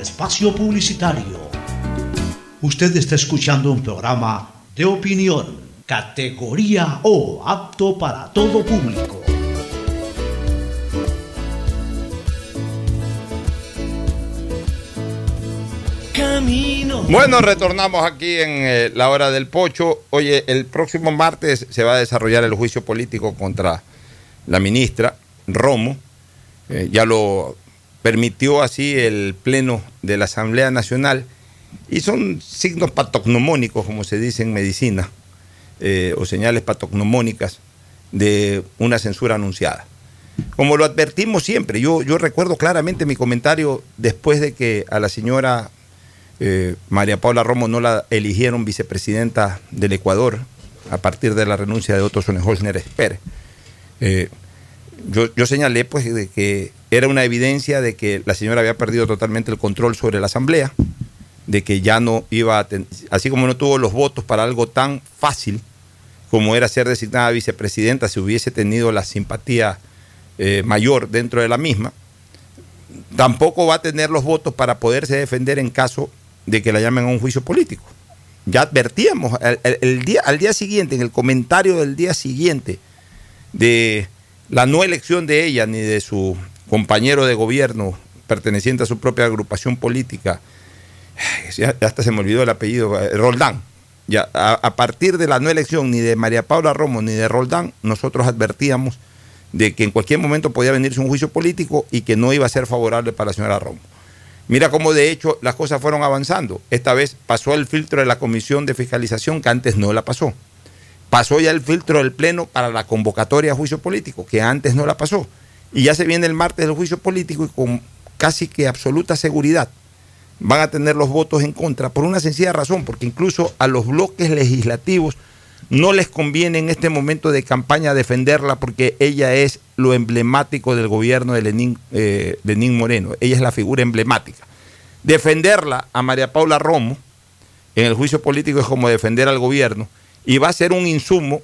espacio publicitario. Usted está escuchando un programa de opinión, categoría O, apto para todo público. Camino. Bueno, retornamos aquí en eh, la hora del pocho. Oye, el próximo martes se va a desarrollar el juicio político contra la ministra Romo. Eh, ya lo permitió así el Pleno de la Asamblea Nacional. Y son signos patognomónicos, como se dice en medicina, eh, o señales patognomónicas de una censura anunciada. Como lo advertimos siempre, yo, yo recuerdo claramente mi comentario después de que a la señora eh, María Paula Romo no la eligieron vicepresidenta del Ecuador a partir de la renuncia de Otto Sonnenholzner Pérez. Eh, yo, yo señalé pues de que era una evidencia de que la señora había perdido totalmente el control sobre la asamblea, de que ya no iba a ten- así como no tuvo los votos para algo tan fácil como era ser designada vicepresidenta, si hubiese tenido la simpatía eh, mayor dentro de la misma, tampoco va a tener los votos para poderse defender en caso de que la llamen a un juicio político. Ya advertíamos el, día, al día siguiente, en el comentario del día siguiente, de la no elección de ella ni de su compañero de gobierno perteneciente a su propia agrupación política, *sighs* ya, hasta se me olvidó el apellido, eh, Roldán. Ya, a, a partir de la no elección ni de María Paula Romo ni de Roldán, nosotros advertíamos de que en cualquier momento podía venirse un juicio político y que no iba a ser favorable para la señora Romo. Mira cómo de hecho las cosas fueron avanzando. Esta vez pasó el filtro de la Comisión de Fiscalización que antes no la pasó. Pasó ya el filtro del Pleno para la convocatoria a juicio político que antes no la pasó. Y ya se viene el martes del juicio político y con casi que absoluta seguridad van a tener los votos en contra por una sencilla razón, porque incluso a los bloques legislativos no les conviene en este momento de campaña defenderla porque ella es lo emblemático del gobierno de Lenín, eh, Lenín Moreno, ella es la figura emblemática. Defenderla a María Paula Romo en el juicio político es como defender al gobierno y va a ser un insumo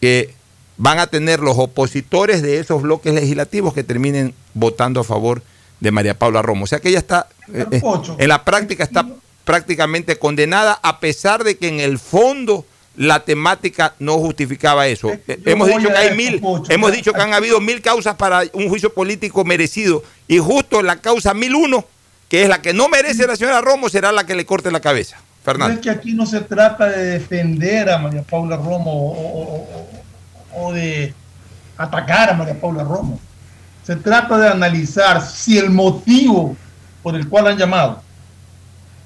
que van a tener los opositores de esos bloques legislativos que terminen votando a favor de María Paula Romo. O sea que ella está, eh, eh, en la práctica está prácticamente condenada a pesar de que en el fondo la temática no justificaba eso. Eh, hemos dicho que hay mil, Pocho. hemos dicho que han habido mil causas para un juicio político merecido y justo la causa 1001, que es la que no merece la señora Romo, será la que le corte la cabeza. Es que aquí no se trata de defender a María Paula Romo o, de atacar a María Paula Romo. Se trata de analizar si el motivo por el cual han llamado,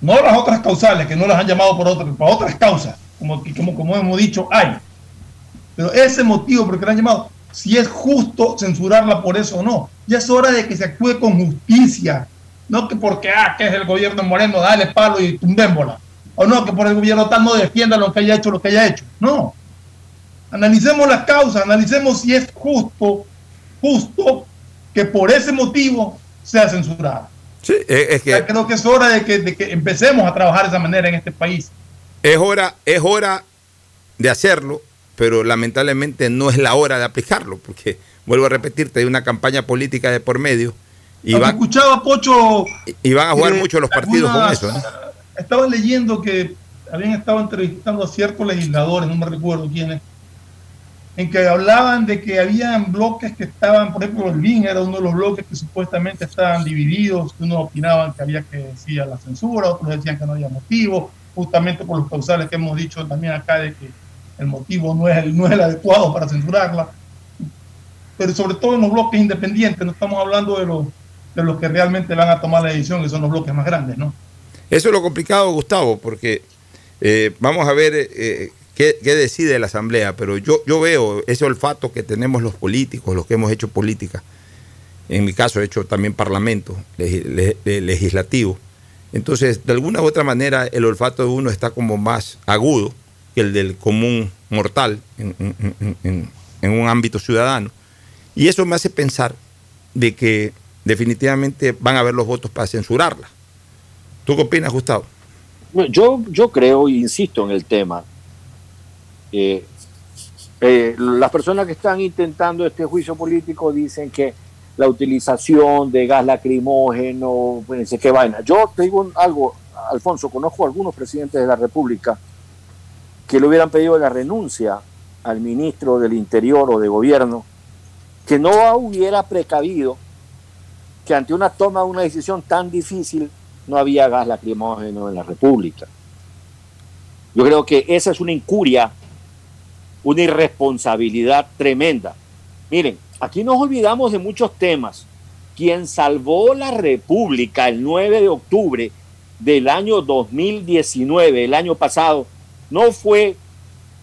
no las otras causales, que no las han llamado por otras, para otras causas, como, como, como hemos dicho, hay. Pero ese motivo por el que han llamado, si es justo censurarla por eso o no. Ya es hora de que se actúe con justicia. No que porque, ah, que es el gobierno moreno, dale palo y tumbémbola. O no, que por el gobierno tal no defienda lo que haya hecho, lo que haya hecho. No. Analicemos las causas, analicemos si es justo, justo que por ese motivo sea censurada. Sí, es, que Creo que es hora de que, de que empecemos a trabajar de esa manera en este país. es hora, es hora de hacerlo, pero lamentablemente no es la hora de aplicarlo, porque vuelvo a repetirte, hay una campaña política de por medio y, van, escuchaba Pocho y van a jugar eh, mucho los partidos con eso. ¿no? Estaba leyendo que habían estado entrevistando a ciertos legisladores, no me recuerdo quiénes, en que hablaban de que habían bloques que estaban, por ejemplo, BIN era uno de los bloques que supuestamente estaban divididos, unos opinaban que había que decir la censura, otros decían que no había motivo, justamente por los causales que hemos dicho también acá de que el motivo no es el, no es el adecuado para censurarla, pero sobre todo en los bloques independientes, no estamos hablando de los, de los que realmente van a tomar la decisión, que son los bloques más grandes, ¿no? Eso es lo complicado, Gustavo, porque eh, vamos a ver eh, qué, qué decide la Asamblea, pero yo, yo veo ese olfato que tenemos los políticos, los que hemos hecho política. En mi caso he hecho también parlamento legi- le- le- legislativo. Entonces, de alguna u otra manera, el olfato de uno está como más agudo que el del común mortal en- en un ámbito ciudadano. Y eso me hace pensar de que definitivamente van a haber los votos para censurarla. ¿Tú qué opinas, Gustavo? Yo, yo creo, e insisto en el tema, eh, las personas que están intentando este juicio político dicen que la utilización de gas lacrimógeno, pues, qué vaina. Yo te digo algo, Alfonso, conozco a algunos presidentes de la República que le hubieran pedido la renuncia al ministro del Interior o de Gobierno, que no hubiera precavido que ante una toma de una decisión tan difícil no había gas lacrimógeno en la República. Yo creo que esa es una incuria, una irresponsabilidad tremenda. Miren, aquí nos olvidamos de muchos temas. Quien salvó la República el 9 de octubre del año 2019, el año pasado, no fue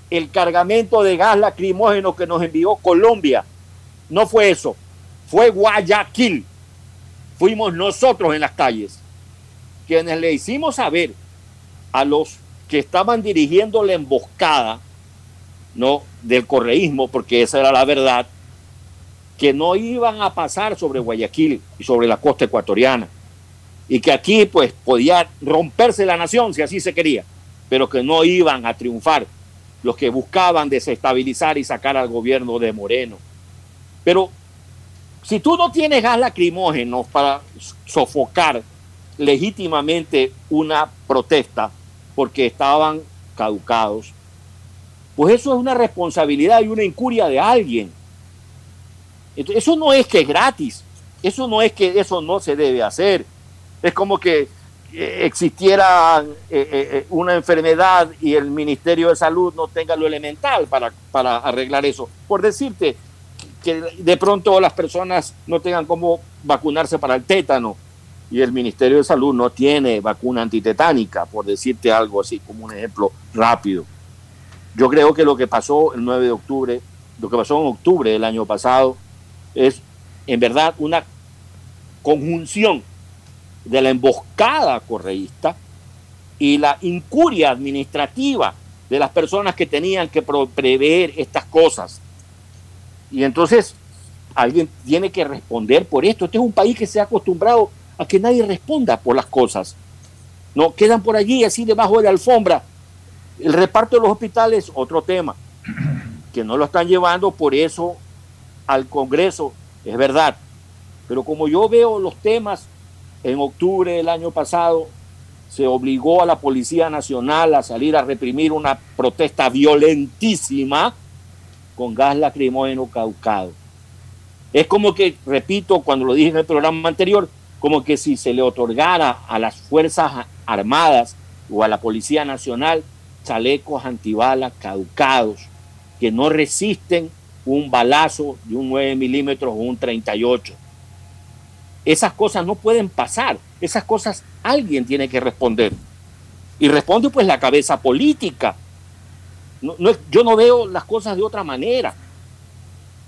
el cargamento de gas lacrimógeno que nos envió Colombia. No fue eso. Fue Guayaquil. Fuimos nosotros en las calles quienes le hicimos saber a los que estaban dirigiendo la emboscada no del correísmo, porque esa era la verdad, que no iban a pasar sobre Guayaquil y sobre la costa ecuatoriana, y que aquí pues podía romperse la nación si así se quería, pero que no iban a triunfar los que buscaban desestabilizar y sacar al gobierno de Moreno. Pero si tú no tienes gas lacrimógeno para sofocar legítimamente una protesta porque estaban caducados, pues eso es una responsabilidad y una incuria de alguien. Eso no es que es gratis, eso no es que eso no se debe hacer. Es como que eh, existiera eh, eh, una enfermedad y el Ministerio de Salud no tenga lo elemental para, para arreglar eso. Por decirte que de pronto las personas no tengan cómo vacunarse para el tétano y el Ministerio de Salud no tiene vacuna antitetánica, por decirte algo así como un ejemplo rápido. Yo creo que lo que pasó el 9 de octubre, lo que pasó en octubre del año pasado, es en verdad una conjunción de la emboscada correísta y la incuria administrativa de las personas que tenían que prever estas cosas. Y entonces alguien tiene que responder por esto. Este es un país que se ha acostumbrado a que nadie responda por las cosas. No quedan por allí así debajo de la alfombra. El reparto de los hospitales, otro tema, que no lo están llevando por eso al Congreso, es verdad. Pero como yo veo los temas, en octubre del año pasado se obligó a la Policía Nacional a salir a reprimir una protesta violentísima con gas lacrimógeno caucado. Es como que, repito, cuando lo dije en el programa anterior, como que si se le otorgara a las Fuerzas Armadas o a la Policía Nacional chalecos antibalas caducados que no resisten un balazo de un 9 milímetros o un 38. Esas cosas no pueden pasar. Esas cosas alguien tiene que responder. Y responde pues la cabeza política. No- no yo no veo las cosas de otra manera.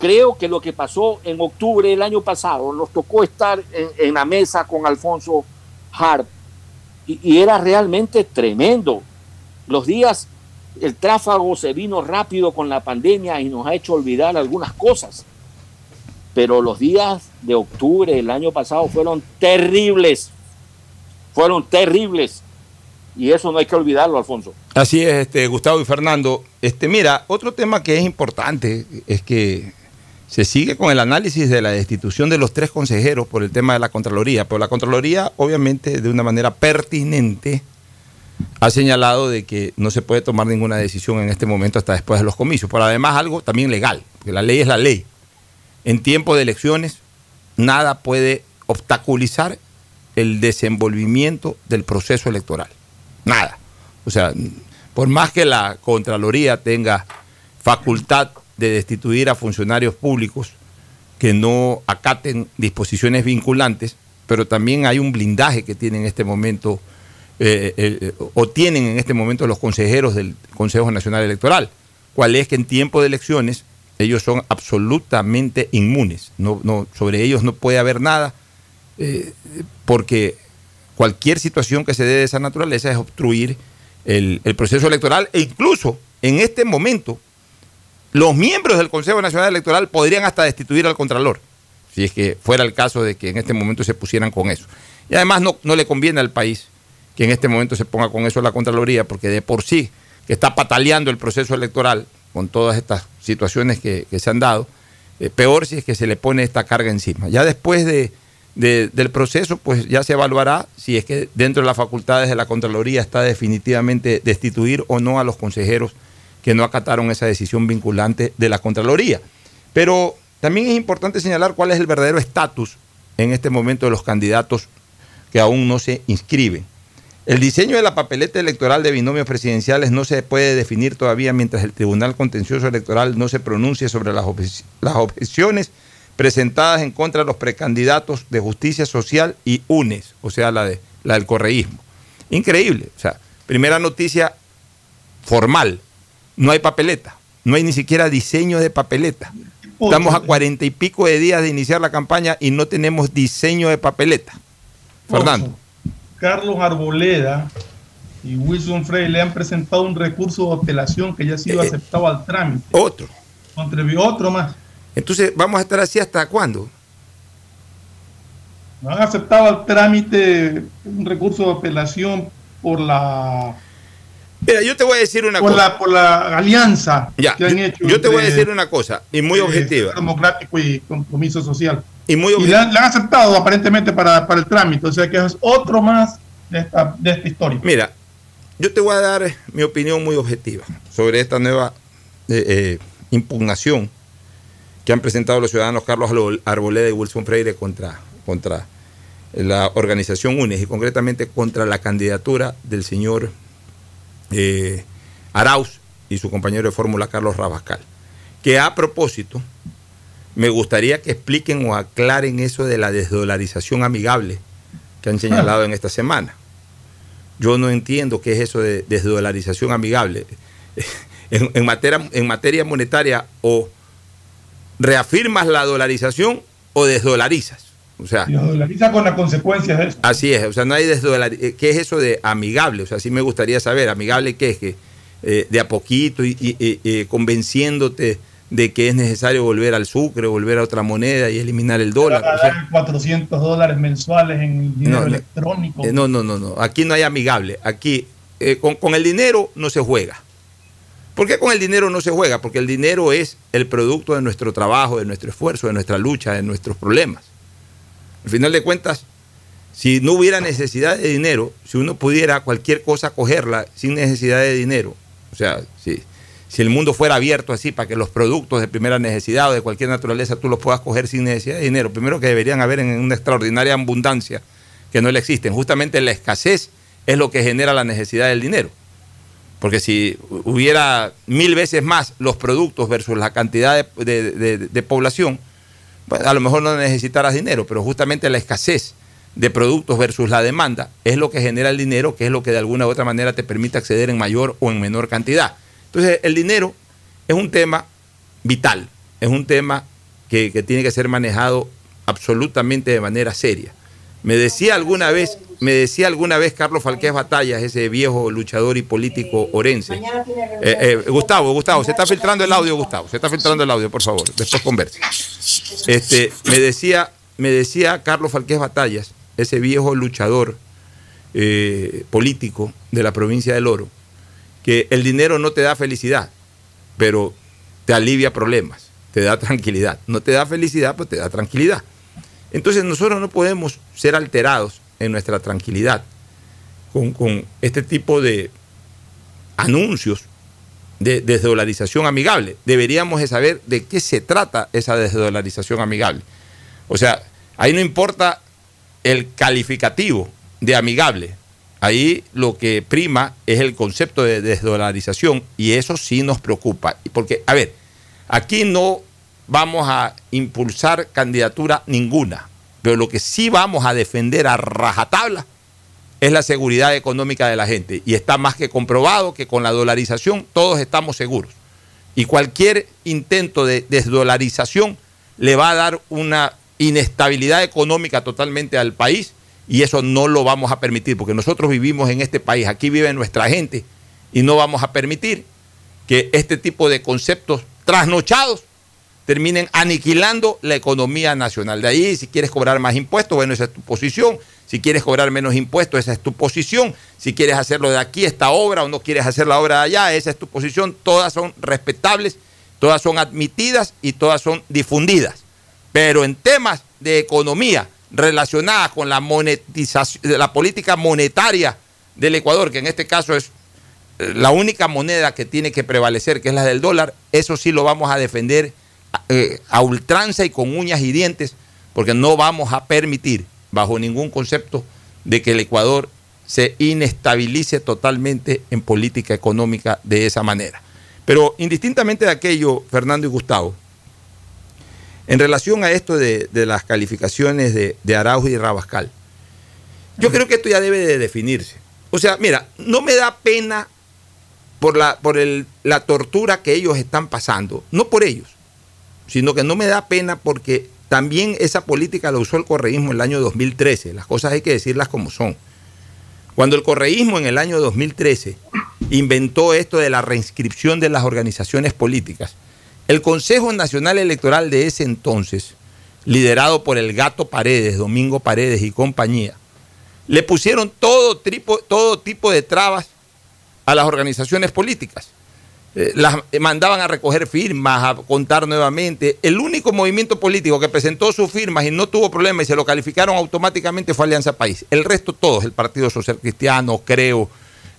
Creo que lo que pasó en octubre del año pasado, nos tocó estar en, la mesa con Alfonso Hart y, y era realmente tremendo. Los días, el tráfago se vino rápido con la pandemia y nos ha hecho olvidar algunas cosas. Pero los días de octubre del año pasado fueron terribles. Fueron terribles. Y eso no hay que olvidarlo, Alfonso. Así es, este, Gustavo y Fernando. Este, mira, otro tema que es importante es que se sigue con el análisis de la destitución de los tres consejeros por el tema de la Contraloría, pero la Contraloría, obviamente, de una manera pertinente, ha señalado de que no se puede tomar ninguna decisión en este momento hasta después de los comicios. Pero además algo también legal, porque la ley es la ley. En tiempo de elecciones, nada puede obstaculizar el desenvolvimiento del proceso electoral. Nada. O sea, por más que la Contraloría tenga facultad de destituir a funcionarios públicos que no acaten disposiciones vinculantes, pero también hay un blindaje que tiene en este momento eh, eh, o tienen en este momento los consejeros del Consejo Nacional Electoral. ¿Cuál es que en tiempo de elecciones ellos son absolutamente inmunes? No, sobre ellos no puede haber nada, eh, porque cualquier situación que se dé de esa naturaleza es obstruir el proceso electoral e incluso en este momento los miembros del Consejo Nacional Electoral podrían hasta destituir al Contralor, si es que fuera el caso de que en este momento se pusieran con eso. Y además no, no le conviene al país que en este momento se ponga con eso la Contraloría, porque de por sí que está pataleando el proceso electoral con todas estas situaciones que, que se han dado, eh, peor si es que se le pone esta carga encima. Ya después de, de- del proceso, pues ya se evaluará si es que dentro de las facultades de la Contraloría está definitivamente destituir o no a los consejeros que no acataron esa decisión vinculante de la Contraloría. Pero también es importante señalar cuál es el verdadero estatus en este momento de los candidatos que aún no se inscriben. El diseño de la papeleta electoral de binomios presidenciales no se puede definir todavía mientras el Tribunal Contencioso Electoral no se pronuncie sobre las, las objeciones presentadas en contra de los precandidatos de Justicia Social y UNES, o sea, la, de, la del correísmo. Increíble. O sea, primera noticia formal. No hay papeleta. No hay ni siquiera diseño de papeleta. Estamos a cuarenta y pico de días de iniciar la campaña y no tenemos diseño de papeleta. Fernando. Carlos Arboleda y Wilson Frey le han presentado un recurso de apelación que ya ha sido Eh, aceptado al trámite. Otro. Contra otro más. Entonces, ¿vamos a estar así hasta cuándo? No han aceptado al trámite un recurso de apelación por la Mira, yo te voy a decir una por cosa. la, por la alianza Ya, que han hecho. yo te voy a decir una cosa, y muy eh, objetiva. Democrático y compromiso social. Y muy Y le han, aceptado aparentemente para, para el trámite. O sea que es otro más de esta, de esta historia. Mira, yo te voy a dar mi opinión muy objetiva sobre esta nueva eh, eh, impugnación que han presentado los ciudadanos Carlos Arbol- Arboleda y Wilson Freire contra, contra la organización UNES y concretamente contra la candidatura del señor eh, Arauz y su compañero de fórmula Carlos Rabascal. Que a propósito, me gustaría que expliquen o aclaren eso de la desdolarización amigable que han señalado en esta semana. Yo no entiendo qué es eso de desdolarización amigable. *laughs* En, en materia, en materia monetaria, o reafirmas la dolarización o desdolarizas. O sea, Y dolariza con las consecuencias de eso. Así es, o sea, no hay desdolarización. ¿Qué es eso de amigable? O sea, sí me gustaría saber, amigable qué es, que eh, de a poquito y, y convenciéndote de que es necesario volver al sucre, volver a otra moneda y eliminar el dólar. O sea, Pagar 400 dólares mensuales en dinero No, no. electrónico. eh, no, no, no, no, aquí no hay amigable, aquí eh, con, con el dinero no se juega. ¿Por qué con el dinero no se juega? Porque el dinero es el producto de nuestro trabajo, de nuestro esfuerzo, de nuestra lucha, de nuestros problemas. Al final de cuentas, si no hubiera necesidad de dinero, si uno pudiera cualquier cosa cogerla sin necesidad de dinero, o sea, si, si el mundo fuera abierto así para que los productos de primera necesidad o de cualquier naturaleza tú los puedas coger sin necesidad de dinero, primero que deberían haber en una extraordinaria abundancia que no le existen. Justamente la escasez es lo que genera la necesidad del dinero. Porque si hubiera mil veces más los productos versus la cantidad de, de- población, pues a lo mejor no necesitaras dinero, pero justamente la escasez de productos versus la demanda es lo que genera el dinero, que es lo que de alguna u otra manera te permite acceder en mayor o en menor cantidad. Entonces, el dinero es un tema vital, es un tema que, que tiene que ser manejado absolutamente de manera seria. Me decía alguna vez, me decía alguna vez Carlos Falqués Batallas, ese viejo luchador y político orense. Eh, eh, Gustavo, Gustavo, se está filtrando el audio, Gustavo, se está filtrando el audio, por favor, después converse. Este, me decía, me decía Carlos Falqués Batallas, ese viejo luchador eh, político de la provincia del Oro, que el dinero no te da felicidad, pero te alivia problemas, te da tranquilidad. No te da felicidad, pero te da tranquilidad. Entonces nosotros no podemos ser alterados en nuestra tranquilidad con, este tipo de anuncios de desdolarización amigable. Deberíamos de saber de qué se trata esa desdolarización amigable. O sea, ahí no importa el calificativo de amigable. Ahí lo que prima es el concepto de desdolarización y eso sí nos preocupa. Porque, a ver, aquí no vamos a impulsar candidatura ninguna, pero lo que sí vamos a defender a rajatabla es la seguridad económica de la gente. Y está más que comprobado que con la dolarización todos estamos seguros. Y cualquier intento de desdolarización le va a dar una inestabilidad económica totalmente al país y eso no lo vamos a permitir porque nosotros vivimos en este país, aquí vive nuestra gente y no vamos a permitir que este tipo de conceptos trasnochados terminen aniquilando la economía nacional. De ahí, si quieres cobrar más impuestos, bueno, esa es tu posición. Si quieres cobrar menos impuestos, esa es tu posición. Si quieres hacerlo de aquí, esta obra, o no quieres hacer la obra de allá, esa es tu posición. Todas son respetables, todas son admitidas y todas son difundidas. Pero en temas de economía relacionadas con la monetización, la política monetaria del Ecuador, que en este caso es eh, la única moneda que tiene que prevalecer, que es la del dólar, eso sí lo vamos a defender eh, a ultranza y con uñas y dientes, porque no vamos a permitir, bajo ningún concepto, de que el Ecuador se inestabilice totalmente en política económica de esa manera. Pero indistintamente de aquello, Fernando y Gustavo, en relación a esto de, las calificaciones de, de Araujo y Rabascal, yo creo que esto ya debe de definirse. O sea, mira, no me da pena por la, por el, la tortura que ellos están pasando, no por ellos, sino que no me da pena porque también esa política la usó el correísmo en el año 2013. Las cosas hay que decirlas como son. Cuando el correísmo en el año 2013 inventó esto de la reinscripción de las organizaciones políticas, el Consejo Nacional Electoral de ese entonces, liderado por el gato Paredes, Domingo Paredes y compañía, le pusieron todo tipo, todo tipo de trabas a las organizaciones políticas. Eh, las mandaban a recoger firmas, a contar nuevamente. El único movimiento político que presentó sus firmas y no tuvo problema y se lo calificaron automáticamente fue Alianza País. El resto todos, el Partido Social Cristiano, creo,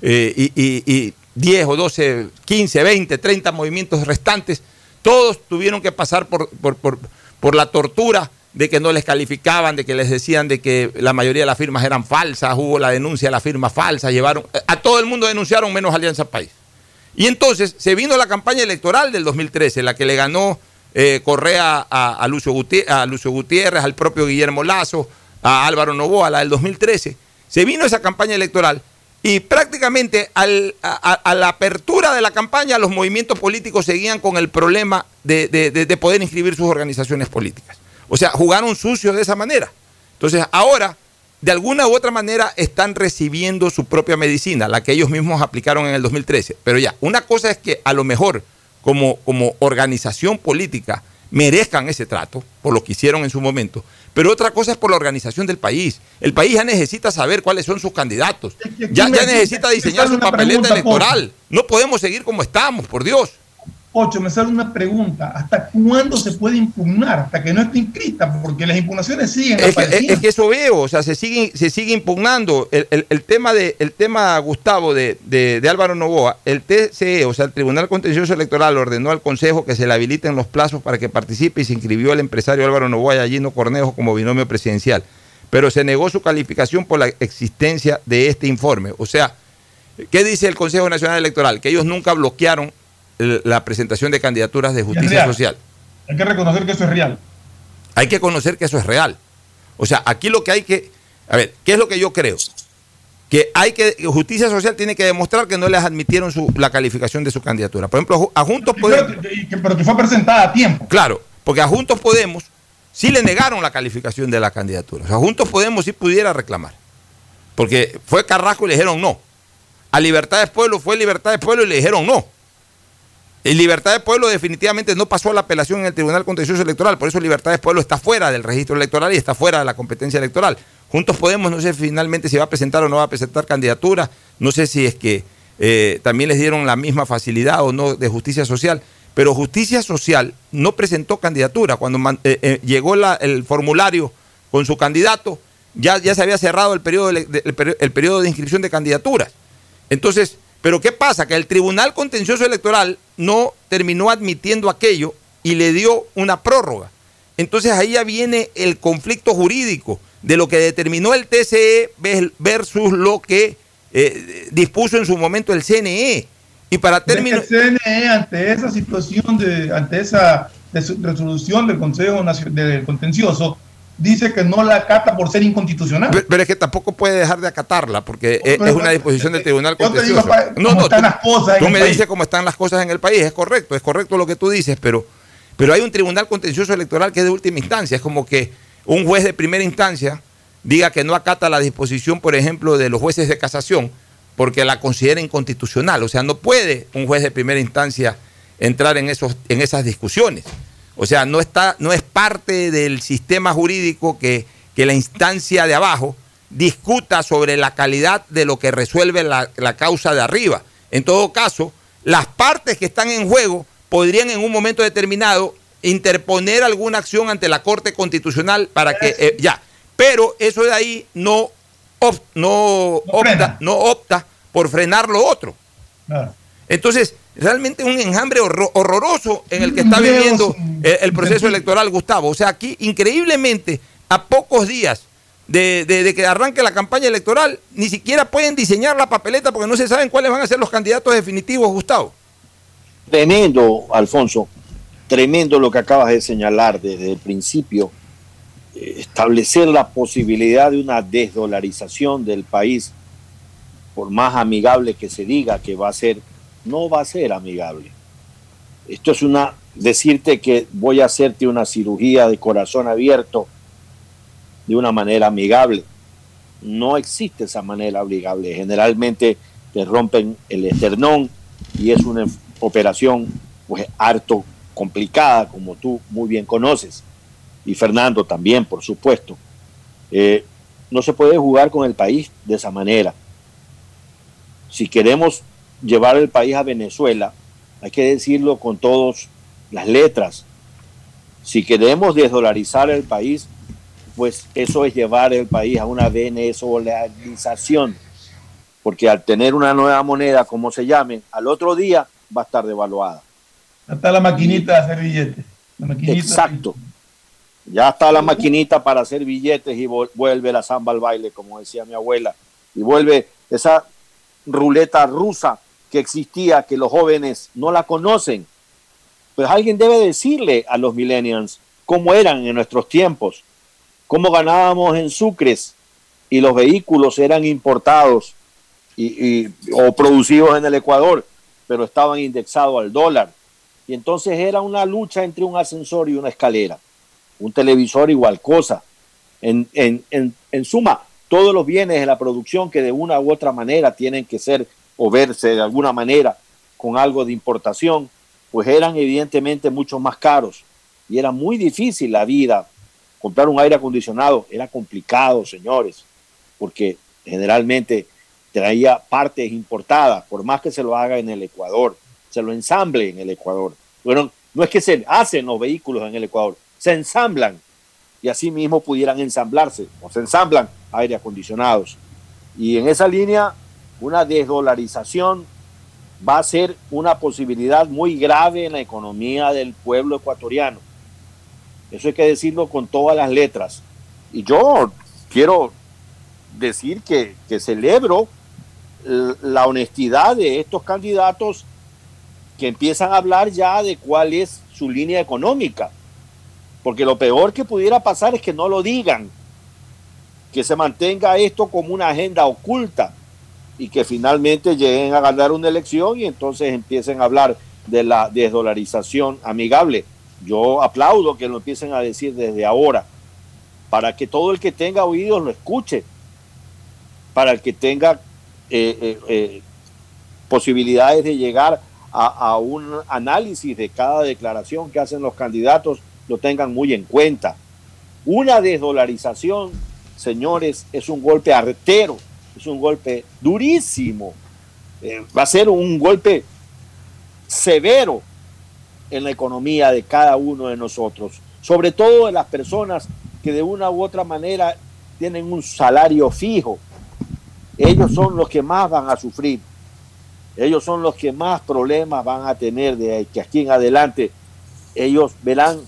eh, y, 10 o 12, 15, 20, 30 movimientos restantes, todos tuvieron que pasar por, por, por la tortura de que no les calificaban, de que les decían de que la mayoría de las firmas eran falsas, hubo la denuncia de la firma falsa, llevaron, a todo el mundo denunciaron menos Alianza País. Y entonces se vino la campaña electoral del 2013, la que le ganó eh, Correa a, Lucio Gutiérrez, al propio Guillermo Lazo, a Álvaro Novoa, la del 2013. Se vino esa campaña electoral y prácticamente a, la apertura de la campaña los movimientos políticos seguían con el problema de, poder inscribir sus organizaciones políticas. O sea, jugaron sucio de esa manera. Entonces ahora de alguna u otra manera están recibiendo su propia medicina, la que ellos mismos aplicaron en el 2013. Pero ya, una cosa es que a lo mejor como, como organización política merezcan ese trato por lo que hicieron en su momento, pero otra cosa es por la organización del país. El país ya necesita saber cuáles son sus candidatos, ya, ya necesita diseñar su papeleta electoral. No podemos seguir como estamos, por Dios. Ocho, me sale una pregunta. ¿Hasta cuándo se puede impugnar? Hasta que no esté inscrita, porque las impugnaciones siguen. Es que, es que eso veo, o sea, se sigue, se sigue impugnando. El, tema, de, el tema Gustavo, de, de, Álvaro Novoa, el TCE, o sea, el Tribunal Contencioso Electoral ordenó al Consejo que se le habiliten los plazos para que participe y se inscribió el empresario Álvaro Novoa y Allino Cornejo como binomio presidencial. Pero se negó su calificación por la existencia de este informe. O sea, ¿qué dice el Consejo Nacional Electoral? Que ellos nunca bloquearon la presentación de candidaturas de justicia social. Hay que reconocer que eso es real. Hay que conocer que eso es real. O sea, aquí lo que hay que... A ver, ¿qué es lo que yo creo? Que hay que... Justicia social tiene que demostrar que no les admitieron la calificación de su candidatura. Por ejemplo, a Juntos Podemos... Pero que fue presentada a tiempo. Claro, porque a Juntos Podemos sí le negaron la calificación de la candidatura. O sea, Juntos Podemos sí pudiera reclamar. Porque fue Carrasco y le dijeron no. A Libertad de Pueblo fue Libertad de Pueblo y le dijeron no. Y Libertad de Pueblo definitivamente no pasó a la apelación en el Tribunal Contencioso Electoral, por eso Libertad de Pueblo está fuera del registro electoral y está fuera de la competencia electoral. Juntos Podemos, no sé finalmente si va a presentar o no va a presentar candidatura, no sé si es que eh, también les dieron la misma facilidad o no de justicia social, pero justicia social no presentó candidatura. Cuando eh, eh, llegó el formulario con su candidato, ya, ya se había cerrado el periodo el periodo de inscripción de candidaturas. Entonces, pero ¿qué pasa? Que el Tribunal Contencioso Electoral no terminó admitiendo aquello y le dio una prórroga. Entonces ahí ya viene el conflicto jurídico de lo que determinó el TCE versus lo que eh, dispuso en su momento el CNE. Y para terminar... El CNE ante esa situación, de, ante esa resolución del Consejo Nacional del Contencioso, dice que no la acata por ser inconstitucional. Pero, pero es que tampoco puede dejar de acatarla porque es, es una disposición del Tribunal te digo Contencioso. pa- cómo están las cosas tú me país. dices cómo están las cosas en el país, es correcto, es correcto lo que tú dices, pero, pero hay un Tribunal Contencioso Electoral que es de última instancia. Es como que un juez de primera instancia diga que no acata la disposición, por ejemplo, de los jueces de casación porque la considera inconstitucional. O sea, no puede un juez de primera instancia entrar en, esos, en esas discusiones. O sea, no, está, no es parte del sistema jurídico que, que la instancia de abajo discuta sobre la calidad de lo que resuelve la, la causa de arriba. En todo caso, las partes que están en juego podrían en un momento determinado interponer alguna acción ante la Corte Constitucional para que eh, ya, pero eso de ahí no, op- no, opta, no opta por frenar lo otro. Claro. Entonces, realmente un enjambre horro- horroroso en el que está viviendo el, el proceso electoral, Gustavo. O sea, aquí, increíblemente, a pocos días de, de- de que arranque la campaña electoral, ni siquiera pueden diseñar la papeleta porque no se saben cuáles van a ser los candidatos definitivos, Gustavo. Tremendo, Alfonso, tremendo lo que acabas de señalar desde el principio. Eh, Establecer la posibilidad de una desdolarización del país, por más amigable que se diga que va a ser, no va a ser amigable. Esto es una, decirte que voy a hacerte una cirugía de corazón abierto de una manera amigable. No existe esa manera amigable. Generalmente te rompen el esternón y es una operación pues harto complicada, como tú muy bien conoces, y Fernando también, por supuesto. Eh, no se puede jugar con el país de esa manera. Si queremos llevar el país a Venezuela, hay que decirlo con todas las letras. Si queremos desdolarizar el país, pues eso es llevar el país a una venezolanización, porque al tener una nueva moneda, como se llame, al otro día va a estar devaluada. Está la maquinita de hacer billetes. La maquinita. Exacto. Ya está la maquinita para hacer billetes y vuelve la samba al baile, como decía mi abuela. Y vuelve esa ruleta rusa que existía, que los jóvenes no la conocen. Pues alguien debe decirle a los millennials cómo eran en nuestros tiempos, cómo ganábamos en sucres y los vehículos eran importados y, o producidos en el Ecuador, pero estaban indexados al dólar. Y entonces era una lucha entre un ascensor y una escalera. Un televisor igual cosa. En, en, en, en suma, todos los bienes de la producción que de una u otra manera tienen que ser o verse de alguna manera con algo de importación, pues eran evidentemente mucho más caros. Y era muy difícil la vida. Comprar un aire acondicionado era complicado, señores, porque generalmente traía partes importadas, por más que se lo haga en el Ecuador, se lo ensamble en el Ecuador. Bueno, no es que se hacen los vehículos en el Ecuador, se ensamblan y así mismo pudieran ensamblarse o se ensamblan aire acondicionados. Y en esa línea, una desdolarización va a ser una posibilidad muy grave en la economía del pueblo ecuatoriano. Eso hay que decirlo con todas las letras. Y yo quiero decir que, que celebro la honestidad de estos candidatos que empiezan a hablar ya de cuál es su línea económica. Porque lo peor que pudiera pasar es que no lo digan, que se mantenga esto como una agenda oculta y que finalmente lleguen a ganar una elección y entonces empiecen a hablar de la desdolarización amigable. Yo aplaudo que lo empiecen a decir desde ahora, para que todo el que tenga oídos lo escuche, para el que tenga eh, eh, eh, posibilidades de llegar a, a un análisis de cada declaración que hacen los candidatos, lo tengan muy en cuenta. Una desdolarización, señores, es un golpe artero, es un golpe durísimo, Eh, va a ser un golpe severo en la economía de cada uno de nosotros, sobre todo de las personas que de una u otra manera tienen un salario fijo. Ellos son los que más van a sufrir, ellos son los que más problemas van a tener de que aquí en adelante ellos verán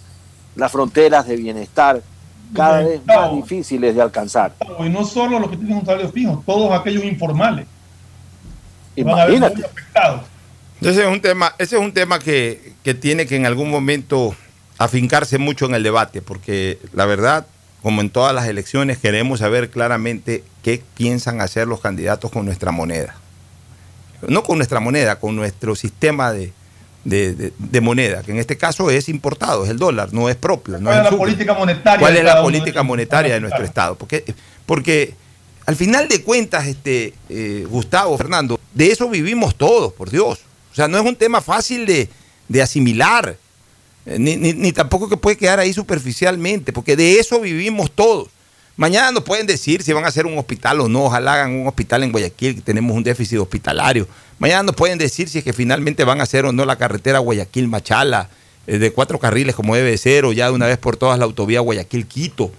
las fronteras de bienestar cada vez más difíciles de alcanzar. Y no solo los que tienen un salario fijo, todos aquellos informales. Van a Imagínate. afectados. Ese es un tema, ese es un tema que, que tiene que en algún momento afincarse mucho en el debate, porque la verdad, como en todas las elecciones, queremos saber claramente qué piensan hacer los candidatos con nuestra moneda. No con nuestra moneda, con nuestro sistema de, de- de- de moneda, que en este caso es importado, es el dólar, no es propio. no ¿Cuál es la política monetaria? ¿Cuál de es la política monetaria de nuestro Estado? Porque, porque al final de cuentas, este, eh, Gustavo, Fernando, de eso vivimos todos, por Dios. O sea, no es un tema fácil de, de asimilar, eh, ni, ni- ni tampoco que puede quedar ahí superficialmente, porque de eso vivimos todos. Mañana nos pueden decir si van a hacer un hospital o no, ojalá hagan un hospital en Guayaquil, que tenemos un déficit hospitalario. Mañana nos pueden decir si es que finalmente van a hacer o no la carretera Guayaquil-Machala, eh, de cuatro carriles como debe ser, o ya de una vez por todas la autovía Guayaquil-Quito.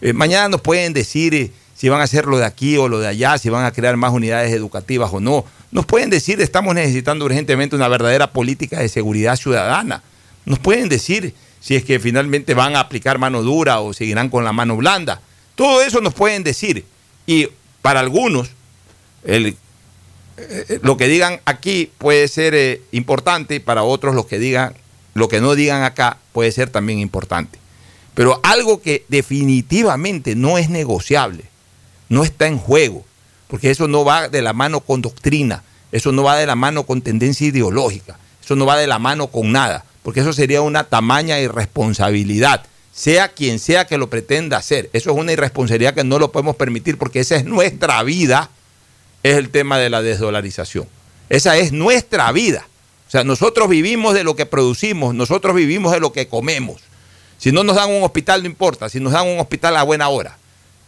Eh, mañana nos pueden decir eh, si van a hacer lo de aquí o lo de allá, si van a crear más unidades educativas o no. Nos pueden decir estamos necesitando urgentemente una verdadera política de seguridad ciudadana. Nos pueden decir si es que finalmente van a aplicar mano dura o seguirán con la mano blanda. Todo eso nos pueden decir. Y para algunos, el- eh, lo que digan aquí puede ser eh, importante y para otros lo que digan, lo que no digan acá puede ser también importante. Pero algo que definitivamente no es negociable, no está en juego, porque eso no va de la mano con doctrina, eso no va de la mano con tendencia ideológica, eso no va de la mano con nada, porque eso sería una tamaña irresponsabilidad, sea quien sea que lo pretenda hacer. Eso es una irresponsabilidad que no lo podemos permitir porque esa es nuestra vida, es el tema de la desdolarización. Esa es nuestra vida. O sea, nosotros vivimos de lo que producimos, nosotros vivimos de lo que comemos. Si no nos dan un hospital, no importa, si nos dan un hospital a buena hora.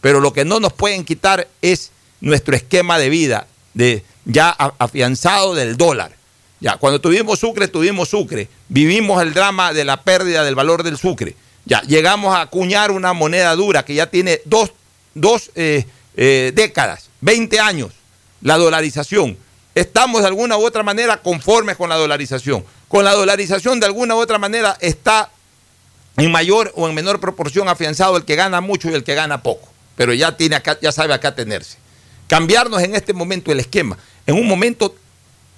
Pero lo que no nos pueden quitar es nuestro esquema de vida, de ya afianzado del dólar. Ya, cuando tuvimos sucre, tuvimos sucre. Vivimos el drama de la pérdida del valor del sucre. Ya, llegamos a acuñar una moneda dura que ya tiene dos, dos, eh, eh, décadas, 20 años, la dolarización. Estamos de alguna u otra manera conformes con la dolarización. Con la dolarización, de alguna u otra manera, está en mayor o en menor proporción afianzado el que gana mucho y el que gana poco. Pero ya, tiene acá, ya sabe acá tenerse. Cambiarnos en este momento el esquema, en un momento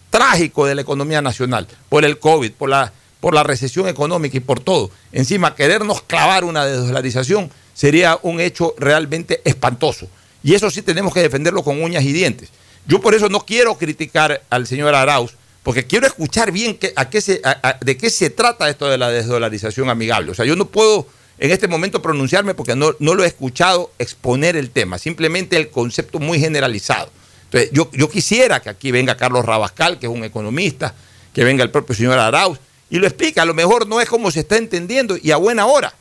trágico de la economía nacional, por el COVID, por la, por la recesión económica y por todo. Encima, querernos clavar una desdolarización sería un hecho realmente espantoso. Y eso sí tenemos que defenderlo con uñas y dientes. Yo por eso no quiero criticar al señor Arauz, porque quiero escuchar bien a qué de qué se trata esto de la desdolarización amigable. O sea, yo no puedo en este momento pronunciarme porque no, no lo he escuchado exponer el tema, simplemente el concepto muy generalizado. Entonces, yo, yo quisiera que aquí venga Carlos Rabascal, que es un economista, que venga el propio señor Arauz, y lo explica. A lo mejor no es como se está entendiendo y a buena hora.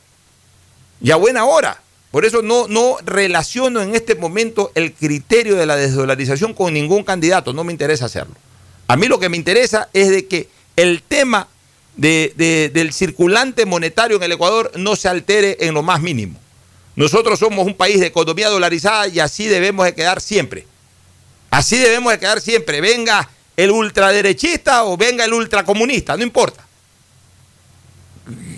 Y a buena hora. Por eso no, no relaciono en este momento el criterio de la desdolarización con ningún candidato. No me interesa hacerlo. A mí lo que me interesa es de que el tema de- de- del circulante monetario en el Ecuador no se altere en lo más mínimo. Nosotros somos un país de economía dolarizada y así debemos de quedar siempre. Así debemos de quedar siempre. Venga el ultraderechista o venga el ultracomunista, no importa.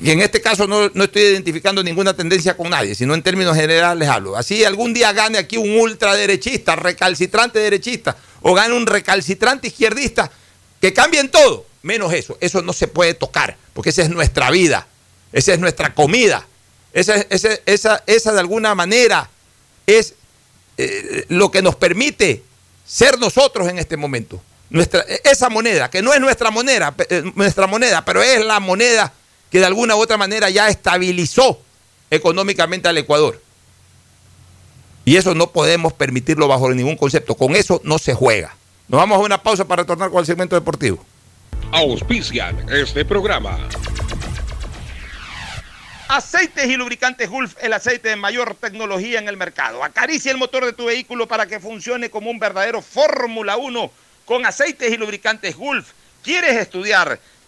Y en este caso no, no estoy identificando ninguna tendencia con nadie, sino en términos generales hablo. Así algún día gane aquí un ultraderechista, recalcitrante derechista, o gane un recalcitrante izquierdista, que cambien todo, menos eso. Eso no se puede tocar, porque esa es nuestra vida, esa es nuestra comida, esa, es- esa, esa, esa de alguna manera es eh, lo que nos permite ser nosotros en este momento. Nuestra, esa moneda, que no es nuestra moneda, eh, nuestra moneda, pero es la moneda que de alguna u otra manera ya estabilizó económicamente al Ecuador. Y eso no podemos permitirlo bajo ningún concepto. Con eso no se juega. Nos vamos a una pausa para retornar con el segmento deportivo. Auspician este programa. Aceites y lubricantes Gulf, el aceite de mayor tecnología en el mercado. Acaricia el motor de tu vehículo para que funcione como un verdadero Fórmula 1 con aceites y lubricantes Gulf. ¿Quieres estudiar,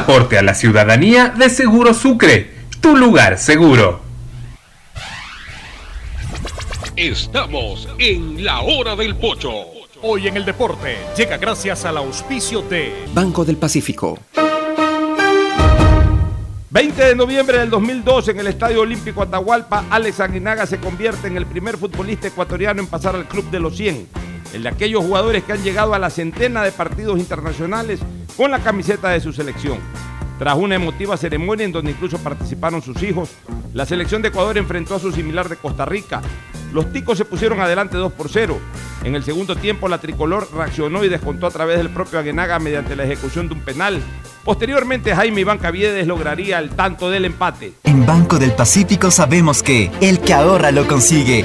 aporte a la ciudadanía de Seguro Sucre, tu lugar seguro. Estamos en la hora del pocho. Hoy en el deporte llega gracias al auspicio de Banco del Pacífico. 20 de noviembre del 2012 en el Estadio Olímpico Atahualpa, Alex Aguinaga se convierte en el primer futbolista ecuatoriano en pasar al Club de los 100, el de aquellos jugadores que han llegado a la centena de partidos internacionales con la camiseta de su selección. Tras una emotiva ceremonia en donde incluso participaron sus hijos, la selección de Ecuador enfrentó a su similar de Costa Rica. Los ticos se pusieron adelante 2 por 0. En el segundo tiempo la tricolor reaccionó y descontó a través del propio Aguinaga mediante la ejecución de un penal. Posteriormente Jaime Iván Caviedes lograría el tanto del empate. En Banco del Pacífico sabemos que el que ahorra lo consigue.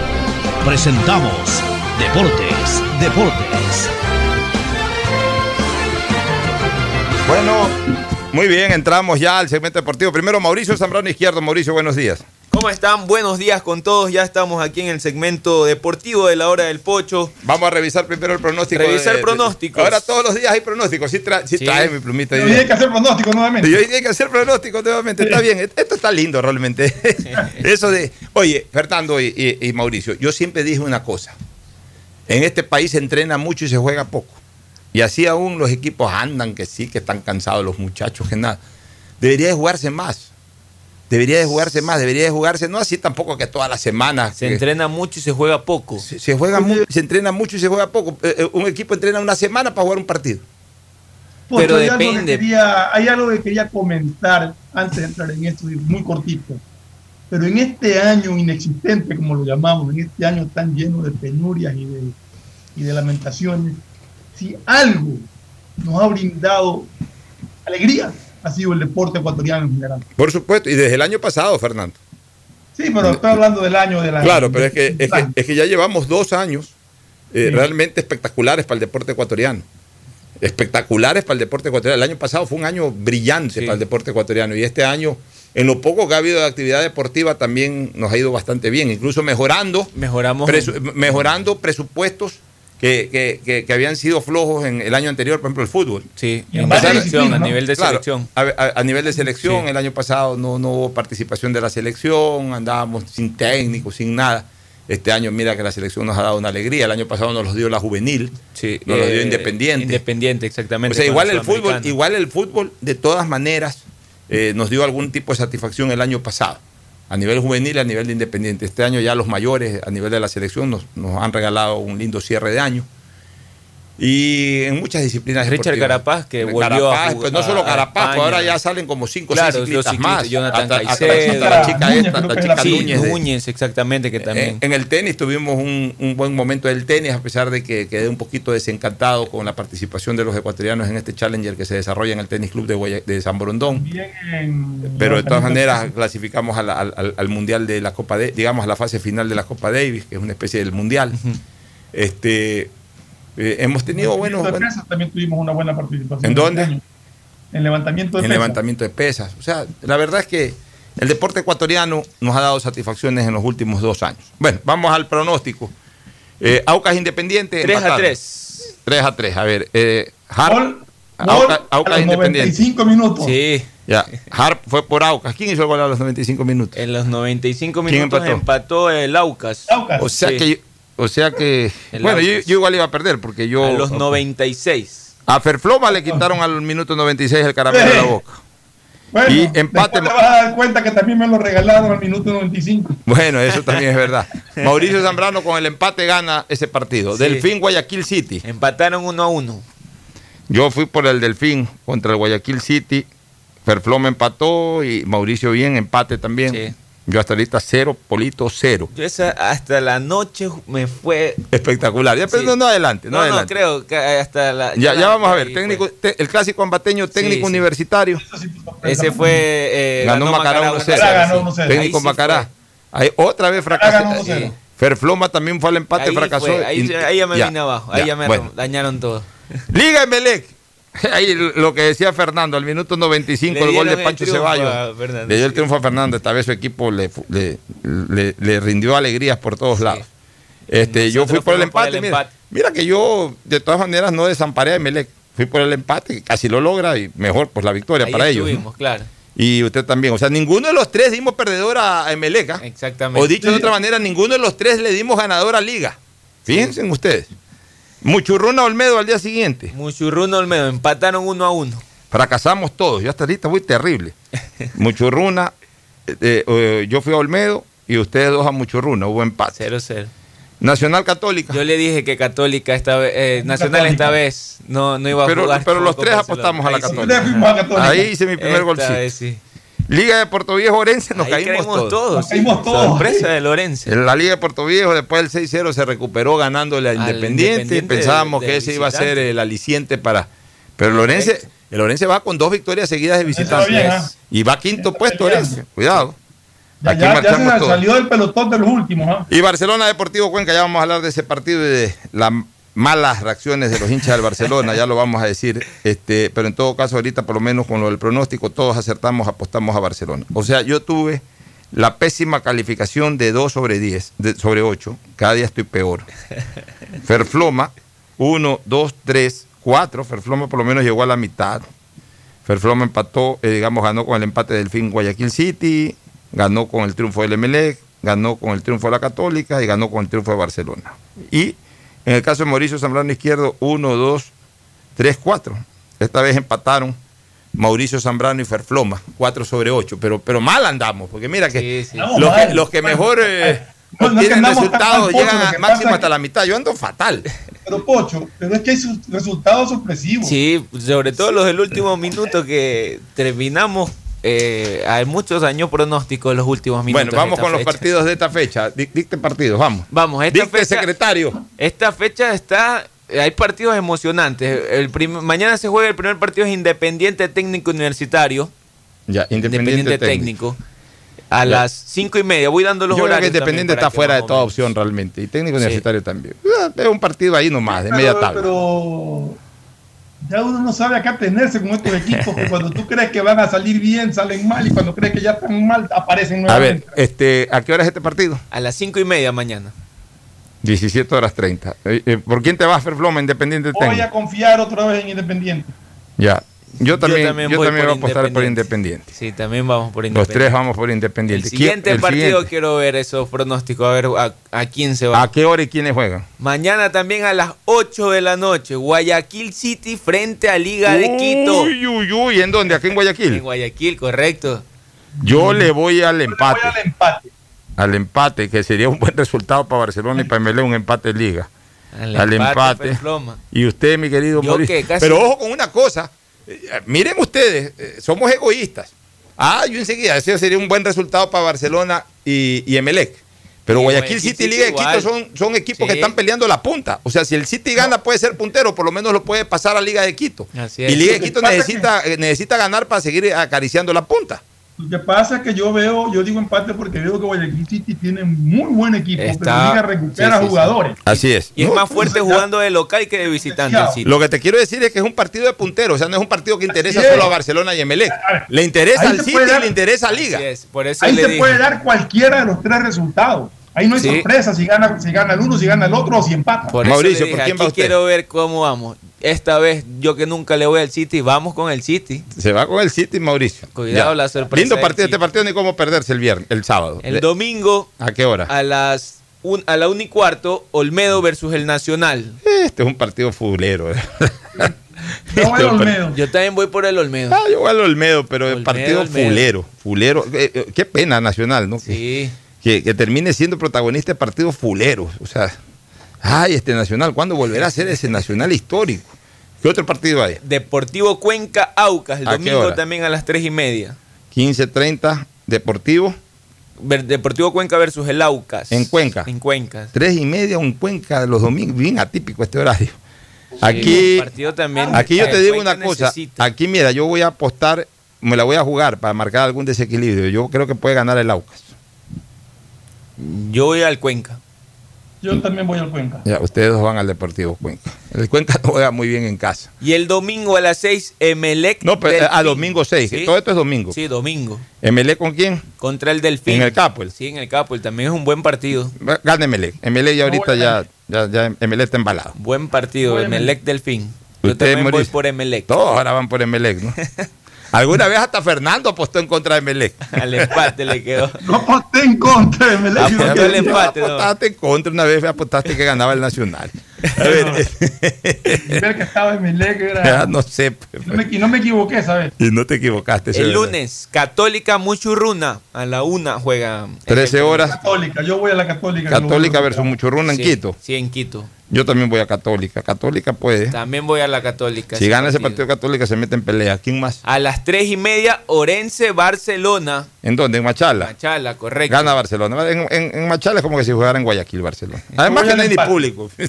presentamos Deportes, Deportes. Bueno, muy bien, entramos ya al segmento deportivo. Primero Mauricio Zambrano Izquierdo. Mauricio, buenos días. ¿Cómo están? Buenos días con todos. Ya estamos aquí en el segmento deportivo de la hora del pocho. Vamos a revisar primero el pronóstico. Revisar de- de- pronósticos. Ahora todos los días hay pronósticos. Sí, tra- sí Sí. trae mi plumita. Y hoy hay que hacer pronóstico nuevamente. Y hoy hay que hacer pronóstico nuevamente. Está bien. Esto está lindo realmente. *laughs* Eso de. Oye, Fernando y, y- y Mauricio, yo siempre dije una cosa. En este país se entrena mucho y se juega poco. Y así aún los equipos andan que sí, que están cansados los muchachos, que nada. Debería de jugarse más. Debería de jugarse más, debería de jugarse, no así tampoco que todas las semanas. Se que- entrena mucho y se juega poco. se, se juega mu- se entrena mucho y se juega poco. Eh, eh, un equipo entrena una semana para jugar un partido. Pocho, Pero hay algo que depende. quería- hay algo que quería comentar antes de entrar en esto, muy cortito. Pero en este año inexistente, como lo llamamos, en este año tan lleno de penurias y de, y de lamentaciones, si algo nos ha brindado alegría, ha sido el deporte ecuatoriano en general. Por supuesto, y desde el año pasado, Fernando. Sí, pero estoy hablando del año de la. Claro, pero es que, es que, del- es que ya llevamos dos años eh, Sí. realmente espectaculares para el deporte ecuatoriano. Espectaculares para el deporte ecuatoriano. El año pasado fue un año brillante para el deporte ecuatoriano y este año, en lo poco que ha habido de actividad deportiva, también nos ha ido bastante bien, incluso mejorando, Mejoramos. presu- mejorando presupuestos que, que- que- que habían sido flojos en el año anterior, por ejemplo, el fútbol. Sí, selección, a nivel de Claro, selección. A, a- a nivel de selección, Sí. el año pasado no, no hubo participación de la selección, andábamos sin técnico, sin nada. Este año, mira que la selección nos ha dado una alegría. El año pasado nos los dio la juvenil, Sí, nos los dio eh, Independiente. Independiente, exactamente. o sea, igual el fútbol, igual el fútbol, de todas maneras, eh, nos dio algún tipo de satisfacción el año pasado. A nivel juvenil a nivel de independiente. Este año ya los mayores a nivel de la selección nos, nos han regalado un lindo cierre de año. Y en muchas disciplinas Richard deportivas. Carapaz, que volvió Carapaz, a jugar pues no solo Carapaz, pues ahora ya salen como cinco o Claro, seis ciclistas más. Jonathan hasta, hasta Caicedo. la, la chica Núñez, esta, la chica sí, Núñez. de- Núñez, exactamente, que también. en, en el tenis tuvimos un, un buen momento del tenis, a pesar de que quedé un poquito desencantado con la participación de los ecuatorianos en este Challenger que se desarrolla en el Tenis Club de, Guaya- de San Borondón. Pero de todas maneras clasificamos a la- al, al- al Mundial de la Copa de, digamos a la fase final de la Copa Davis, que es una especie del Mundial. Este eh, hemos tenido buenos, pesas también tuvimos una buena participación. ¿En dónde? este año. En levantamiento de en pesas. levantamiento de pesas. O sea, la verdad es que el deporte ecuatoriano nos ha dado satisfacciones en los últimos dos años. Bueno, vamos al pronóstico. Eh, Aucas Independiente. 3 a empataron. 3. 3 a 3. A ver, eh, Harp, Gol Aucas, a Aucas los Independiente. 95 minutos. Sí. Ya, Harp fue por Aucas. ¿Quién hizo el gol a los 95 minutos? En los 95 ¿Quién minutos empató? empató? el Aucas. O sea Sí. que, o sea que, El bueno, yo, igual iba a perder porque yo. A los 96. A Ferfloma le quitaron al minuto 96 el caramelo de la boca. Bueno, Y empate- te vas a dar cuenta que también me lo regalaron al minuto 95. Bueno, eso también es verdad. *laughs* Mauricio Zambrano con el empate gana ese partido. Sí. Delfín Guayaquil City. Empataron 1 a 1. Yo fui por el Delfín contra el Guayaquil City. Ferfloma empató y Mauricio bien, empate también. Yo hasta ahorita cero, Polito cero. Yo esa hasta la noche me fue. Espectacular. Ya, pero Sí. no, no adelante, no, No, no, adelante. creo que hasta la. Ya, ya la- vamos a ver. Técnico, te- el clásico ambateño técnico sí. universitario. Ese fue. eh, ganó, Macará 1-0. sí. Ahí Técnico sí Macará. Ahí otra vez fracasó. 1-0. Ferfloma también fue al empate, Ahí fracasó. fue, ahí, Y- ahí ya me ya, vine abajo. Ahí ya, ya, me bueno. dañaron todo. Liga Emelec. *laughs* Ahí lo que decía Fernando, al minuto 95, Le el gol de Pancho Ceballos. Le dio el triunfo a Fernando. Esta vez su equipo le, le, le- le rindió alegrías por todos lados. Este, yo fui por el por empate. el mira. empate. Mira que yo, de todas maneras, no desamparé a Emelec. Fui por el empate, casi lo logra y mejor, pues la victoria Ahí para ellos. ¿no? estuvimos, claro. Y usted también. O sea, ninguno de los tres dimos perdedor a Emelec. ¿ah? Exactamente. O dicho de otra manera, ninguno de los tres le dimos ganador a Liga. Fíjense en ustedes. Muchurruna Olmedo al día siguiente. Muchurruna Olmedo, empataron 1 a 1. Fracasamos todos. Yo hasta ahorita muy terrible. *laughs* Muchurruna, eh, eh, yo fui a Olmedo y ustedes dos a Muchurruna. Hubo empate. 0-0. Nacional Católica. Yo le dije que Católica esta vez, eh, Nacional Católica. esta vez no, no iba a Pero, jugar. pero los tres apostamos a la Ahí sí. Católica. Ahí hice mi primer Esta golcito. vez sí. Liga de Puerto Viejo Orense, nos Ahí caímos caímos todos. todos, Nos caímos todos. Sorpresa de Lorense. En la Liga de Puerto Viejo, después del 6-0, se recuperó ganándole a Al Independiente. Independiente Pensábamos de- que de ese iba a ser visitante. el aliciente para. Pero Lorense, el Lorense va con dos victorias seguidas de visitantes. bien, ¿ah? Y va quinto puesto, Lorense. Cuidado. Ya, Aquí ya, ya marchamos se todos. salió del pelotón de los últimos. ¿ah? Y Barcelona Deportivo Cuenca, ya vamos a hablar de ese partido y de las malas reacciones de los hinchas del Barcelona, ya lo vamos a decir. Este, pero en todo caso, ahorita por lo menos con lo del pronóstico, todos acertamos, apostamos a Barcelona. O sea, yo tuve la pésima calificación de 2 sobre 10, de- sobre 8. Cada día estoy peor. *laughs* Ferfloma, 1, 2, 3, 4. Ferfloma por lo menos llegó a la mitad. Ferfloma empató, eh, digamos, ganó con el empate del fin Guayaquil City, ganó con el triunfo del Emelec, ganó con el triunfo de la Católica y ganó con el triunfo de Barcelona. Y en el caso de Mauricio Zambrano Izquierdo, 1, 2, 3, 4. Esta vez empataron Mauricio Zambrano y Ferfloma, 4 sobre 8. Pero, pero mal andamos, porque mira que, los, que los que mejor eh, No, no tan resultados llegan lo a que máximo hasta es la mitad. Yo ando fatal. Pero Pocho, pero es que hay sus resultados sorpresivos. Sí, sobre todo los del último minuto que terminamos. Eh, hay muchos años pronósticos en los últimos minutos. Bueno, vamos con los partidos de esta fecha. Dic- Dicte partidos, vamos. Vamos, esta Dicte fecha, secretario. Esta fecha está. Hay partidos emocionantes. El prim- mañana se juega el primer partido es Independiente Técnico Universitario. Ya, Independiente, Técnico. A Ya. las cinco y media. Voy dando los Yo creo que. Independiente está que fuera de toda menos. opción realmente. Y técnico Sí. universitario también. Ah, Es un partido ahí nomás, de media tabla. pero ya uno no sabe a qué atenerse con estos equipos que cuando tú crees que van a salir bien salen mal y cuando crees que ya están mal aparecen A nuevamente. ver, este, ¿a qué hora es este partido? A las cinco y media mañana. 17 horas 30. Eh, eh, ¿Por quién te vas, Ferfloma, Independiente Voy a confiar otra vez en Independiente. Ya. Yo también, yo también también, voy voy a por apostar por Independiente. Sí, también vamos por Los Independiente. tres vamos por Independiente. El ¿Quién- siguiente el partido siguiente? quiero ver esos pronósticos, a ver a, a quién se va. ¿A qué hora y quiénes juegan? Mañana también a las 8 de la noche, Guayaquil City frente a Liga de Quito. Uy, uy, uy. ¿En dónde? ¿Aquí en Guayaquil? En Guayaquil, correcto. Yo le voy al empate. Voy al empate. Al empate, que sería un buen resultado para Barcelona y para MLE, un empate de liga. Al Al empate, empate. pues. Y usted, mi querido Yo Mauricio. casi- Pero ojo con una cosa. Eh, miren ustedes, eh, somos egoístas. Ah, yo enseguida, ese sería un buen resultado para Barcelona y, y Emelec. Pero Guayaquil, Guayaquil City y City Liga de Quito son, son equipos que están peleando la punta. O sea, si el City gana, puede ser puntero, por lo menos lo puede pasar a Liga de Quito. Así Y. Liga de Quito necesita, eh, necesita ganar para seguir acariciando la punta. Lo que pasa es que yo veo, yo digo empate porque veo que Guayaquil City tiene muy buen equipo, Está- pero Liga recupera sí, sí, sí. jugadores. Así es. Y es más fuerte jugando de local que de visitante el City. Lo que te quiero decir es que es un partido de puntero, o sea, no es un partido que interesa solo a Barcelona y Emelec. Le interesa al City y le interesa a Liga. Así es, por eso Ahí le se dije. puede dar cualquiera de los tres resultados. Ahí no hay Sí. sorpresa si gana, si gana el uno, si gana el otro o si empata. Por Mauricio, dije, ¿por quién va aquí usted? quiero ver cómo vamos. Esta vez, yo que nunca le voy al City, vamos con el City. Se va con el City, Mauricio. Cuidado Ya. la sorpresa Lindo partido, este partido ni cómo perderse el viernes, el sábado. El Le- domingo ¿A qué hora? a las un- a la 1 y cuarto, Olmedo versus el Nacional. Este es un partido fulero. eh. *laughs* Yo voy Este al Olmedo. Yo también voy por el Olmedo. Ah, yo voy al Olmedo, pero el partido Olmedo. fulero. Fulero. Eh, eh, qué pena Nacional, ¿no? Sí. Que, que termine siendo protagonista de partidos fuleros. O sea, ay, este Nacional, ¿cuándo volverá a ser ese Nacional histórico? ¿Qué otro partido hay? Deportivo Cuenca Aucas, el ¿A qué domingo también a las 3 y media. 15.30, Deportivo, Deportivo Cuenca versus el Aucas. en Cuenca. En Cuenca. Tres y media, un Cuenca de los domingos, bien atípico este horario. Aquí, el partido también. aquí yo te digo Cuenca una cosa, necesita. aquí mira, yo voy a apostar, me la voy a jugar para marcar algún desequilibrio. Yo creo que puede ganar el Aucas. Yo voy al Cuenca. Yo también voy al Cuenca. Ya, ustedes dos van al Deportivo Cuenca. El Cuenca no *laughs* juega muy bien en casa. Y el domingo a las 6, Emelec. No, pero a Delfín. domingo 6, Sí. todo esto es domingo. Sí, domingo. ¿MLE con quién? Contra el Delfín. En el Capuel. Sí, en el Capuel. También es un buen partido. Gana MLE. MLE ya ahorita ya, ya, ya MLE está embalado. Buen partido. Voy a Emelec Delfín. Yo también voy por Emelec. Todos ahora van por Emelec, ¿no? *laughs* Alguna vez hasta Fernando apostó en contra de Emelec. *laughs* Al empate le quedó. No aposté en contra de Melec. Que- el empate, ¿no? Apostaste en contra, una vez apostaste que ganaba el Nacional. A ver, Ver que estaba en ya era... no sé. No me, y no me equivoqué, ¿sabes? Y no te equivocaste. El lunes, Católica Muchurruna. A la una juega. 13 horas, Católica, yo voy a la Católica. Católica versus Muchurruna en Sí, Quito. Sí, en Quito. Yo también voy a Católica. Católica puede. También voy a la Católica. Si gana ese partido Católica se mete en pelea. ¿Quién más? A las tres y media, Orense, Barcelona. ¿En dónde? En Machala. Machala, correcto. Gana Barcelona. En, en- en Machala es como que si jugara en Guayaquil, Barcelona. Además que no hay ni público. *laughs*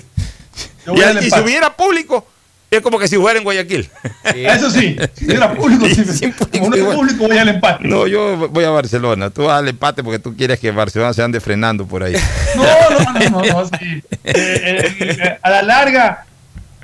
Y, voy al y si hubiera público, es como que si jugara en Guayaquil. Sí. Eso sí, si era *laughs* público, sí, Sin público, como no es público, voy al empate. No, yo voy a Barcelona. Tú vas al empate porque tú quieres que Barcelona se ande frenando por ahí. *laughs* No, no, no, no, no, sí. Eh, eh, eh, a la larga,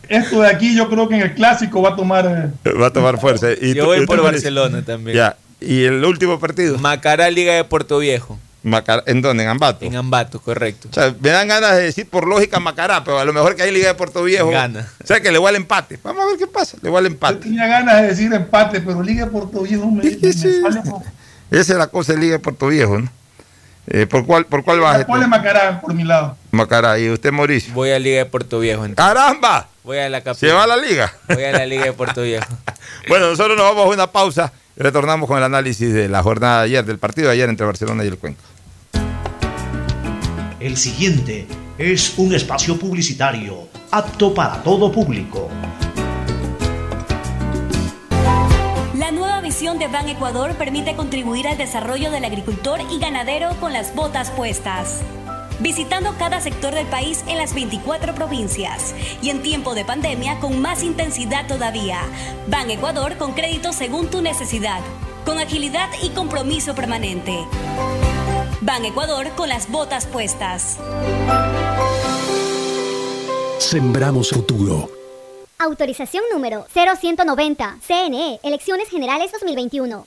esto de aquí yo creo que en el clásico va a tomar. Va a tomar fuerza. Y Yo tú- voy por Barcelona también. Ya. Y el último partido. Macará, Liga de Puerto Viejo. Macará- ¿En dónde? En Ambato. En Ambato, correcto. O sea, me dan ganas de decir por lógica Macará, pero a lo mejor que hay Liga de Puerto Viejo. Gana. O sea, que le voy al empate. Vamos a ver qué pasa. Le voy al Yo empate. tenía ganas de decir empate, pero Liga de Puerto Viejo me, sale por. Esa es la cosa de Liga de Puerto Viejo, ¿no? Eh, ¿Por cuál, por cuál vas? Ponle Macará por mi lado. Macará. ¿Y usted, Mauricio? Voy a Liga de Puerto Viejo. entonces. ¡Caramba! Voy a la ¿Se capital. va a la Liga? Voy a la Liga de Puerto Viejo. *laughs* Bueno, nosotros nos vamos a una pausa y retornamos con el análisis de la jornada de ayer, del partido de ayer entre Barcelona y el Cuenca. El siguiente es un espacio publicitario apto para todo público. La nueva visión de Ban Ecuador permite contribuir al desarrollo del agricultor y ganadero con las botas puestas. Visitando cada sector del país en las 24 provincias y en tiempo de pandemia con más intensidad todavía. Ban Ecuador con crédito según tu necesidad, con agilidad y compromiso permanente. Ban Ecuador con las botas puestas. Sembramos futuro. Autorización número 0190. CNE, Elecciones Generales 2021.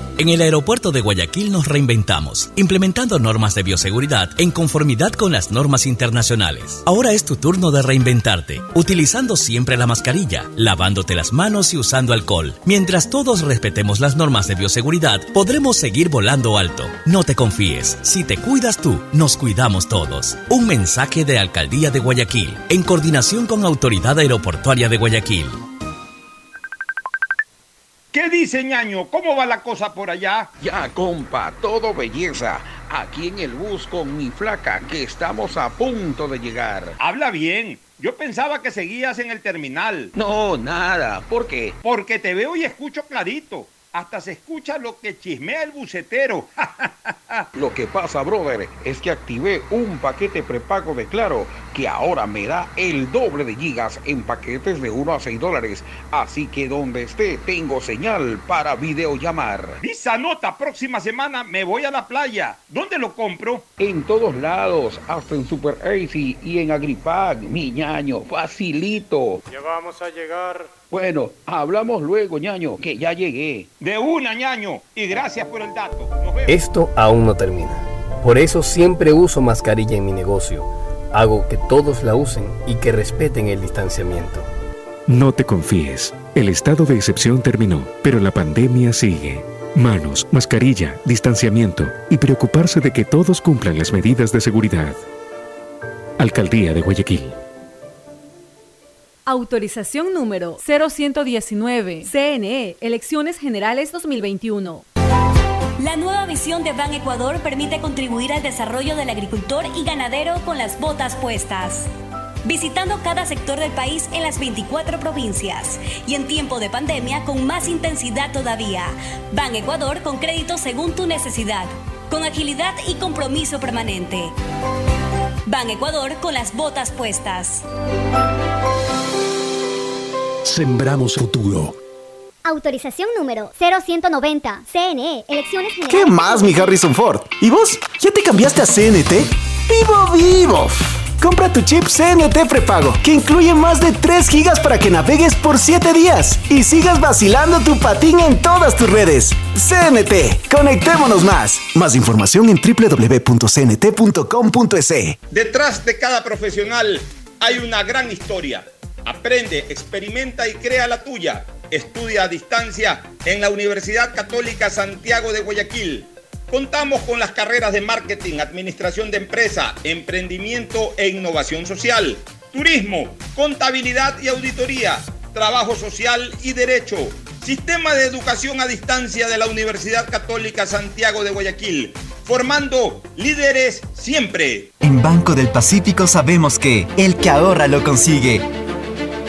En el aeropuerto de Guayaquil nos reinventamos, implementando normas de bioseguridad en conformidad con las normas internacionales. Ahora es tu turno de reinventarte, utilizando siempre la mascarilla, lavándote las manos y usando alcohol. Mientras todos respetemos las normas de bioseguridad, podremos seguir volando alto. No te confíes, si te cuidas tú, nos cuidamos todos. Un mensaje de Alcaldía de Guayaquil, en coordinación con Autoridad Aeroportuaria de Guayaquil. ¿Qué dice ñaño? ¿Cómo va la cosa por allá? Ya, compa, todo belleza. Aquí en el bus con mi flaca, que estamos a punto de llegar. Habla bien. Yo pensaba que seguías en el terminal. No, nada. ¿Por qué? Porque te veo y escucho clarito. Hasta se escucha lo que chismea el bucetero. *laughs* Lo que pasa, brother, es que activé un paquete prepago de Claro que ahora me da el doble de gigas en paquetes de 1 a 6 dólares. Así que donde esté, tengo señal para videollamar. Visa nota, próxima semana me voy a la playa. ¿Dónde lo compro? En todos lados, hasta en Super Easy y en Agripag, mi ñaño, facilito. Ya vamos a llegar. Bueno, hablamos luego, ñaño, que ya llegué. De una, ñaño. Y gracias por el dato. Esto aún no termina. Por eso siempre uso mascarilla en mi negocio. Hago que todos la usen y que respeten el distanciamiento. No te confíes. El estado de excepción terminó, pero la pandemia sigue. Manos, mascarilla, distanciamiento y preocuparse de que todos cumplan las medidas de seguridad. Alcaldía de Guayaquil. Autorización número 0119. CNE, Elecciones Generales 2021. La nueva visión de Ban Ecuador permite contribuir al desarrollo del agricultor y ganadero con las botas puestas. Visitando cada sector del país en las 24 provincias y en tiempo de pandemia con más intensidad todavía. Ban Ecuador con crédito según tu necesidad, con agilidad y compromiso permanente. Ban Ecuador con las botas puestas. Sembramos futuro. Autorización número 0190. CNE, Elecciones Generales. ¿Qué más, mi Harrison Ford? ¿Y vos? ¿Ya te cambiaste a CNT? ¡Vivo, vivo! Compra tu chip CNT prepago, que incluye más de 3 gigas para que navegues por 7 días y sigas vacilando tu patín en todas tus redes. CNT, conectémonos más. Más información en www.cnt.com.es. Detrás de cada profesional hay una gran historia. Aprende, experimenta y crea la tuya. Estudia a distancia en la Universidad Católica Santiago de Guayaquil. Contamos con las carreras de marketing, administración de empresa, emprendimiento e innovación social, turismo, contabilidad y auditoría, trabajo social y derecho. Sistema de educación a distancia de la Universidad Católica Santiago de Guayaquil, formando líderes siempre. En Banco del Pacífico sabemos que el que ahorra lo consigue.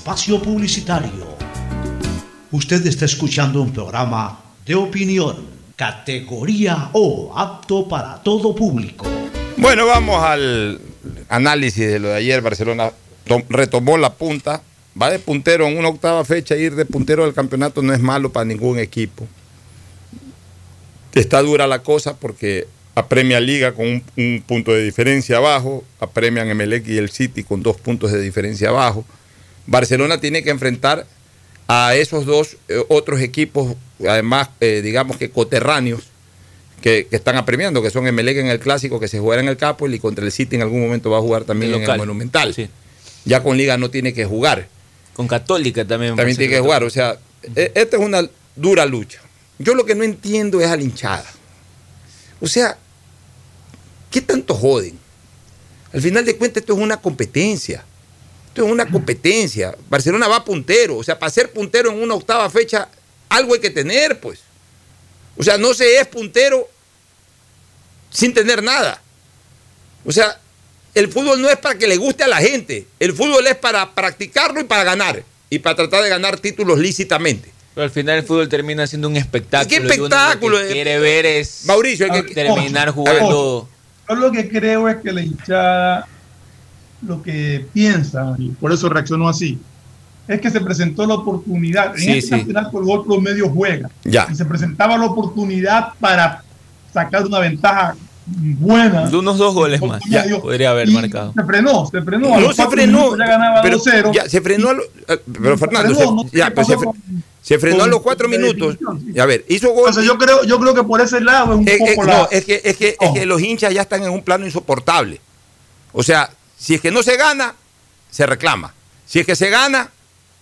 espacio publicitario. Usted está escuchando un programa de opinión, categoría O, apto para todo público. Bueno, vamos al análisis de lo de ayer. Barcelona tom- retomó la punta. Va de puntero en una octava fecha. Ir de puntero del campeonato no es malo para ningún equipo. Está dura la cosa porque apremia Liga con un, un punto de diferencia abajo, apremian Emelec y el City con dos puntos de diferencia abajo. Barcelona tiene que enfrentar a esos dos eh, otros equipos, además, eh, digamos que coterráneos, que, que están apremiando, que son Emelec en el clásico, que se jugará en el Capo y contra el City en algún momento va a jugar también El en el. Monumental. Ya con Liga no tiene que jugar. Con Católica también. También tiene que jugar. O sea, e- esta es una dura lucha. Yo lo que no entiendo es a la hinchada. O sea, ¿qué tanto joden? Al final de cuentas, esto es una competencia. Esto es una competencia. Barcelona va puntero. O sea, para ser puntero en una octava fecha, algo hay que tener, pues. O sea, no se es puntero sin tener nada. O sea, el fútbol no es para que le guste a la gente. El fútbol es para practicarlo y para ganar. Y para tratar de ganar títulos lícitamente. Pero al final el fútbol termina siendo un espectáculo. ¿Qué lo que espectáculo? quiere ver es Mauricio, hay que- terminar jugando. ojo. Yo lo que creo es que la hinchada lo que piensa, y por eso reaccionó así, es que se presentó la oportunidad. En Sí, este sí. campeonato el gol promedio juega. Ya. Y se presentaba la oportunidad para sacar una ventaja buena. De unos dos goles más. Ya, podría haber Y marcado. Se frenó, se frenó. A No los se frenó. Ya ganaba pero 2-0. ya, se frenó. a lo- eh, pero Fernando, frenó, se, no sé ya, qué pero se, pasó fre- se frenó a los cuatro minutos. a ver, hizo gol. Yo creo, yo creo que por ese lado es un Eh, eh, poco la... es que, es, que, es que los hinchas ya están en un plano insoportable. O sea, si es que no se gana, se reclama. Si es que se gana,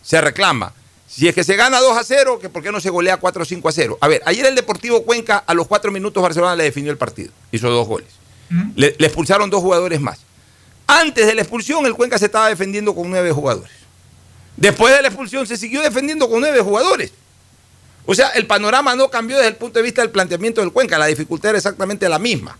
se reclama. Si es que se gana 2 a 0, que por qué no se golea 4 o 5 a 0. A ver, ayer el Deportivo Cuenca a los 4 minutos Barcelona le definió el partido. Hizo dos goles. Le, le expulsaron dos jugadores más. Antes de la expulsión, el Cuenca se estaba defendiendo con nueve jugadores. Después de la expulsión, se siguió defendiendo con nueve jugadores. O sea, el panorama no cambió desde el punto de vista del planteamiento del Cuenca. La dificultad era exactamente la misma.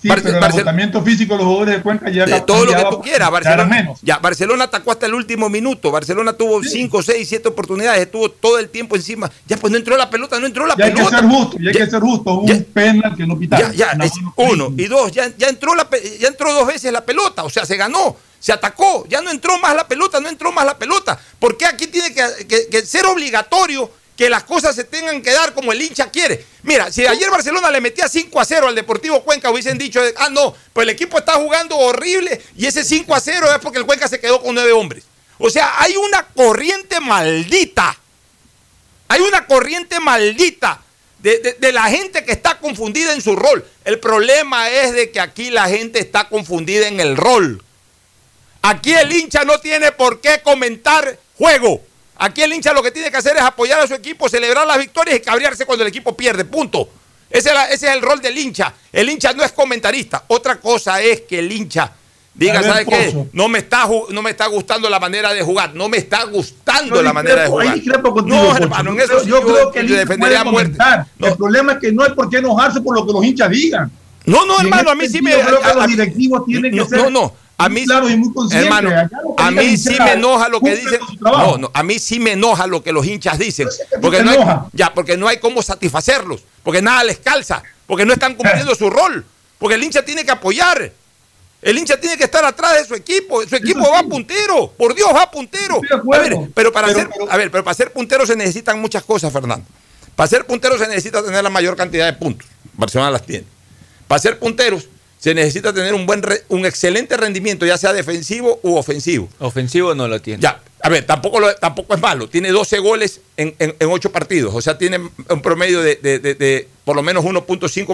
Sí, Barce- pero el Barce- agotamiento físico de los jugadores de Cuenca ya de ha todo lo que tú quieras. ya era Barcelona, menos. ya, Barcelona atacó hasta el último minuto. Barcelona tuvo 5, 6, 7 oportunidades. Estuvo todo el tiempo encima. Ya, pues no entró la pelota, no entró la Y hay que pelota. ser justo, y hay Ya- que ser justo. Un penal que no ya, pitaron. ya, Una es uno. Y dos, ya, ya, entró la, ya entró dos veces la pelota. O sea, se ganó, se atacó. Ya no entró más la pelota, no entró más la pelota. ¿Por qué aquí tiene que, que- que ser obligatorio que las cosas se tengan que dar como el hincha quiere? Mira, si ayer Barcelona le metía 5 a 0 al Deportivo Cuenca, hubiesen dicho, ah, no, pues el equipo está jugando horrible y ese 5 a 0 es porque el Cuenca se quedó con nueve hombres. O sea, hay una corriente maldita hay una corriente maldita de, de- de la gente que está confundida en su rol. El problema es de que aquí la gente está confundida en el rol. Aquí el hincha no tiene por qué comentar juego. Aquí el hincha lo que tiene que hacer es apoyar a su equipo, celebrar las victorias y cabrearse cuando el equipo pierde. Punto. Ese es, la- ese es el rol del hincha. El hincha no es comentarista. Otra cosa es que el hincha diga, A ver, ¿sabe qué? No me, está, no me está gustando la manera de jugar. No me está gustando Yo la manera de jugar. ahí discrepo contigo, no, hermano, en Yo eso sí yo creo que el hincha defendería a puede muerte. comentar. El problema es que no hay por qué enojarse por lo que los hinchas digan. No, no, hermano, a ese mí sí me. creo que los directivos tienen no, que ser No, no. A mí, y muy hermano, que a mí sí me enoja lo que dicen. No, no, a mí sí me enoja lo que los hinchas dicen. Porque te no, hay, ya, porque no hay cómo satisfacerlos. Porque nada les calza. Porque no están cumpliendo su rol. Porque el hincha tiene que apoyar. El hincha tiene que estar atrás de su equipo. Su equipo va puntero. Por Dios, va puntero. A ver, pero para ser, a ver, pero para ser puntero se necesitan muchas cosas, Fernando. Para ser puntero se necesita tener la mayor cantidad de puntos. Barcelona las tiene. Para ser punteros se necesita tener un buen re- un excelente rendimiento, ya sea defensivo u ofensivo. Ofensivo no lo tiene. Ya, a ver, tampoco, lo- tampoco es malo. Tiene 12 goles en, en, en 8 partidos. O sea, tiene un promedio de, de- de- de por lo menos 1.5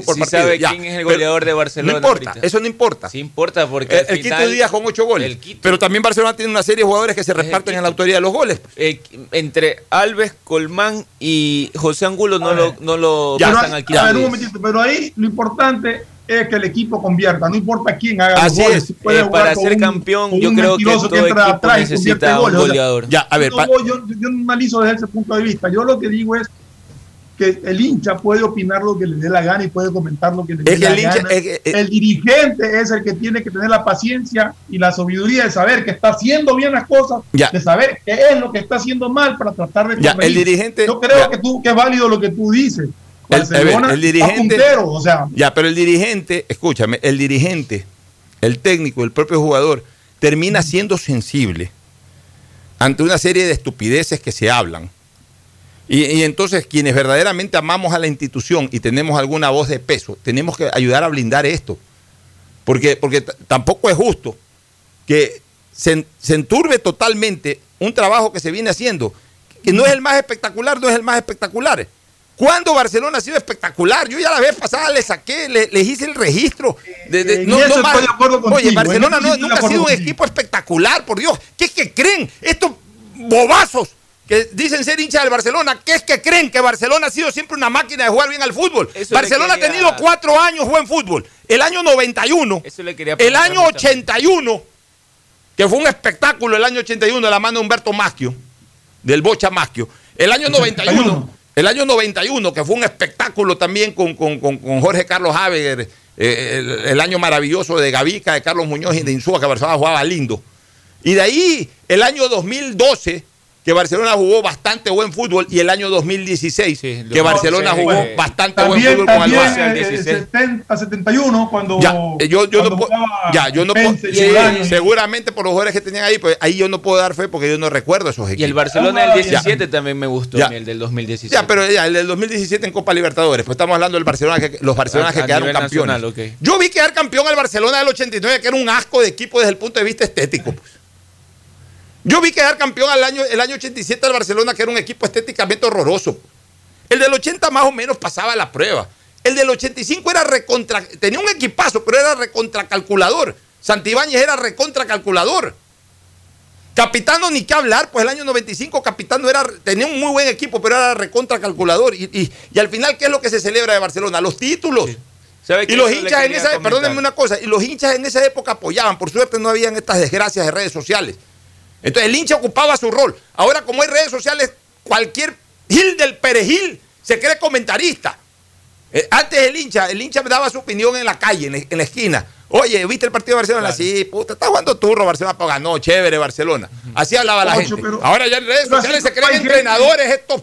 por Sí partido. sabe Ya, quién es el pero goleador de Barcelona No importa, ahorita. eso no importa. Sí importa porque el Quito final- Díaz con 8 goles. Pero también Barcelona tiene una serie de jugadores que se reparten en la autoría de los goles. eh, entre Alves, Colmán y José Angulo no lo, no lo pasan al Quito a ver, un momentito, pero ahí lo importante es que el equipo convierta, no importa quién haga Así los goles. es. puede Eh, jugar para con ser un- campeón, yo creo que todo entra equipo atrás y convierte necesita un goles. O sea, goleador. Ya, a ver, yo, voy- yo, yo no analizo desde ese punto de vista. Yo lo que digo es que el hincha puede opinar lo que le dé la gana y puede comentar lo que le dé Es que la el hincha- gana. es que- el dirigente es el que tiene que tener la paciencia y la sabiduría de saber que está haciendo bien las cosas, Ya. de saber qué es lo que está haciendo mal para tratar de Ya, el dirigente- Yo creo ya. que tú que es válido lo que tú dices. El, Barcelona dirigente. puntero, o sea, Ya, pero el dirigente, escúchame, el dirigente, el técnico, el propio jugador, termina siendo sensible ante una serie de estupideces que se hablan. Y, y entonces quienes verdaderamente amamos a la institución y tenemos alguna voz de peso, tenemos que ayudar a blindar esto. Porque, porque tampoco es justo que se, se enturbe totalmente un trabajo que se viene haciendo, que no es el más espectacular, no es el más espectacular. ¿Cuándo Barcelona ha sido espectacular? Yo ya la vez pasada le saqué, le- les hice el registro. de- de- en eso estoy de acuerdo Oye, contigo, Barcelona no- nunca ha sido un contigo. equipo espectacular, por Dios. ¿Qué es que creen? Estos bobazos que dicen ser hinchas del Barcelona, ¿qué es que creen? Que Barcelona ha sido siempre una máquina de jugar bien al fútbol. Eso Barcelona quería- ha tenido cuatro años buen fútbol. El año 91, Eso le quería el año justamente. 81, que fue un espectáculo el año 81 de la mano de Humberto Maschio, del Bocha Maschio. El año 91, el año 91, que fue un espectáculo también con, con- con- con Jorge Carlos Habeger, eh, el, año maravilloso de Gavica, de Carlos Muñoz y de Insúa, que Barcelona jugaba lindo. Y de ahí, el año 2012, que Barcelona jugó bastante buen fútbol, y el año 2016, que Barcelona sí, jugó bastante buen También, fútbol con también Alba. eh, 70, 71, cuando. Ya, eh, yo, yo no puedo, ya, yo no puedo, sí, seguramente por los jugadores que tenían ahí, pues ahí yo no puedo dar fe porque yo no recuerdo esos equipos. Y el Barcelona del Ya. 17 también me gustó, Ya. el del 2017. Ya, pero ya, el del 2017 en Copa Libertadores, pues estamos hablando del Barcelona, que, los Barcelona A- que a quedaron campeones. nacional. Yo vi quedar campeón al Barcelona del 89, que era un asco de equipo desde el punto de vista estético. pues. Yo vi quedar campeón al año, el año 87 al Barcelona, que era un equipo estéticamente horroroso. El del 80 más o menos pasaba la prueba. El del 85 era recontra, tenía un equipazo, pero era recontracalculador. Santibáñez era recontracalculador. Capitano ni qué hablar, pues el año 95 Capitano era, tenía un muy buen equipo, pero era recontracalculador. Y, y, y al final, ¿qué es lo que se celebra de Barcelona? Los títulos. ¿Sabe Y los hinchas en esa, comentar? perdónenme una cosa, y los hinchas en esa época apoyaban, por suerte no habían estas desgracias de redes sociales. Entonces el hincha ocupaba su rol. Ahora como hay redes sociales, cualquier Gil del Perejil se cree comentarista. Eh, antes el hincha, el hincha me daba su opinión en la calle, en, la- en la esquina. Oye, ¿viste el partido de Barcelona? Sí, puta, está jugando turro Barcelona, pero ganó, chévere Barcelona. Así hablaba la Ocho, gente. pero- Ahora ya en redes sociales se creen entrenadores estos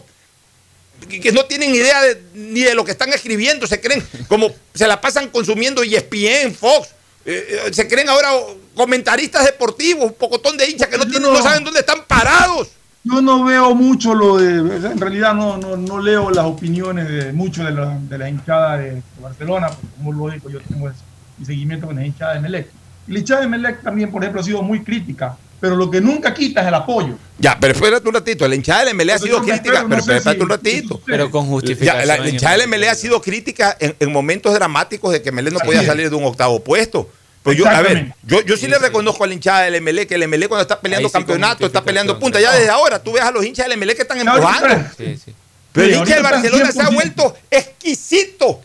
que, que no tienen idea de- ni de lo que están escribiendo, se creen como se la pasan consumiendo ESPN, Fox, eh, eh, se creen ahora comentaristas deportivos, un pocotón de hinchas que no, tienen, no saben dónde están parados. Yo no veo mucho lo de. En realidad, no, no, no leo las opiniones de mucho de la, de la hinchada de Barcelona, porque como lógico, yo tengo ese- mi seguimiento con la hinchada de Melec. Y la hinchada de Melec también, por ejemplo, ha sido muy crítica, pero lo que nunca quita es el apoyo. Ya, pero espérate un ratito, la hinchada del MLE ha sido crítica, espero, pero no sé espérate si- un ratito. Pero con Ya, justificación. la, la hinchada del MLE ha sido crítica en, en momentos dramáticos de que MLE no Así podía es. salir de un octavo puesto. Pero yo, a ver, yo, yo sí, le reconozco a la hinchada del MLE que el MLE cuando está peleando sí, campeonato, está peleando punta. Ya desde ahora tú ves a los hinchas del MLE que están Ya, empujando. Sí, sí. Pero Sí, el hincha del Barcelona se ha 100%. vuelto exquisito.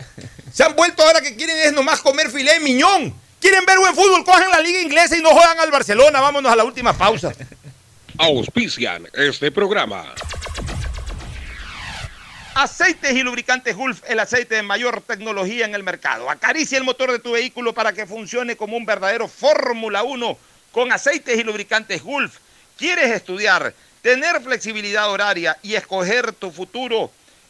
Se han vuelto ahora que quieren es nomás comer filé de miñón. Quieren ver buen fútbol, cojan la liga inglesa y no jodan al Barcelona. Vámonos a la última pausa. *laughs* Auspician este programa. Aceites y lubricantes Gulf, el aceite de mayor tecnología en el mercado. Acaricia el motor de tu vehículo para que funcione como un verdadero Fórmula 1 con aceites y lubricantes Gulf. ¿Quieres estudiar, tener flexibilidad horaria y escoger tu futuro?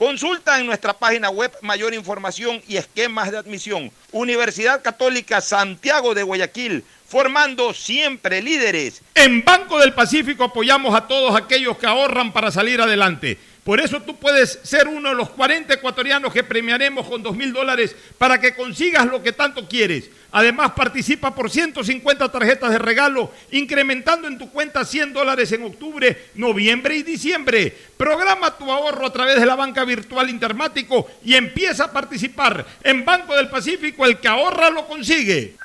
Consulta en nuestra página web mayor información y esquemas de admisión. Universidad Católica Santiago de Guayaquil, formando siempre líderes. En Banco del Pacífico apoyamos a todos aquellos que ahorran para salir adelante. Por eso tú puedes ser uno de los 40 ecuatorianos que premiaremos con 2 mil dólares para que consigas lo que tanto quieres. Además, participa por 150 tarjetas de regalo, incrementando en tu cuenta 100 dólares en octubre, noviembre y diciembre. Programa tu ahorro a través de la banca virtual Intermático y empieza a participar. En Banco del Pacífico, el que ahorra lo consigue.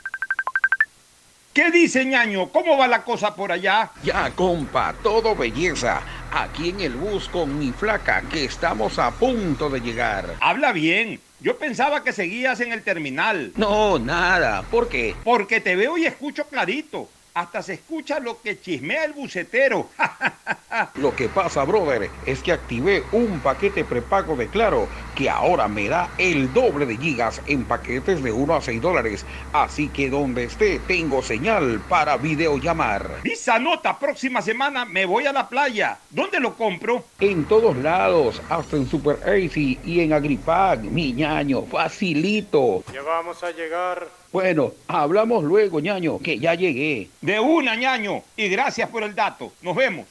¿Qué dice ñaño? ¿Cómo va la cosa por allá? Ya, compa, todo belleza. Aquí en el bus con mi flaca, que estamos a punto de llegar. Habla bien. Yo pensaba que seguías en el terminal. No, nada. ¿Por qué? Porque te veo y escucho clarito. Hasta se escucha lo que chismea el bucetero. *laughs* Lo que pasa, brother, es que activé un paquete prepago de Claro que ahora me da el doble de gigas en paquetes de 1 a 6 dólares. Así que donde esté, tengo señal para videollamar. Visa nota, próxima semana me voy a la playa. ¿Dónde lo compro? En todos lados, hasta en Super Easy y en Agripag, mi ñaño, facilito. Ya vamos a llegar. Bueno, hablamos luego, ñaño, que ya llegué. De una, ñaño. Y gracias por el dato. Nos vemos.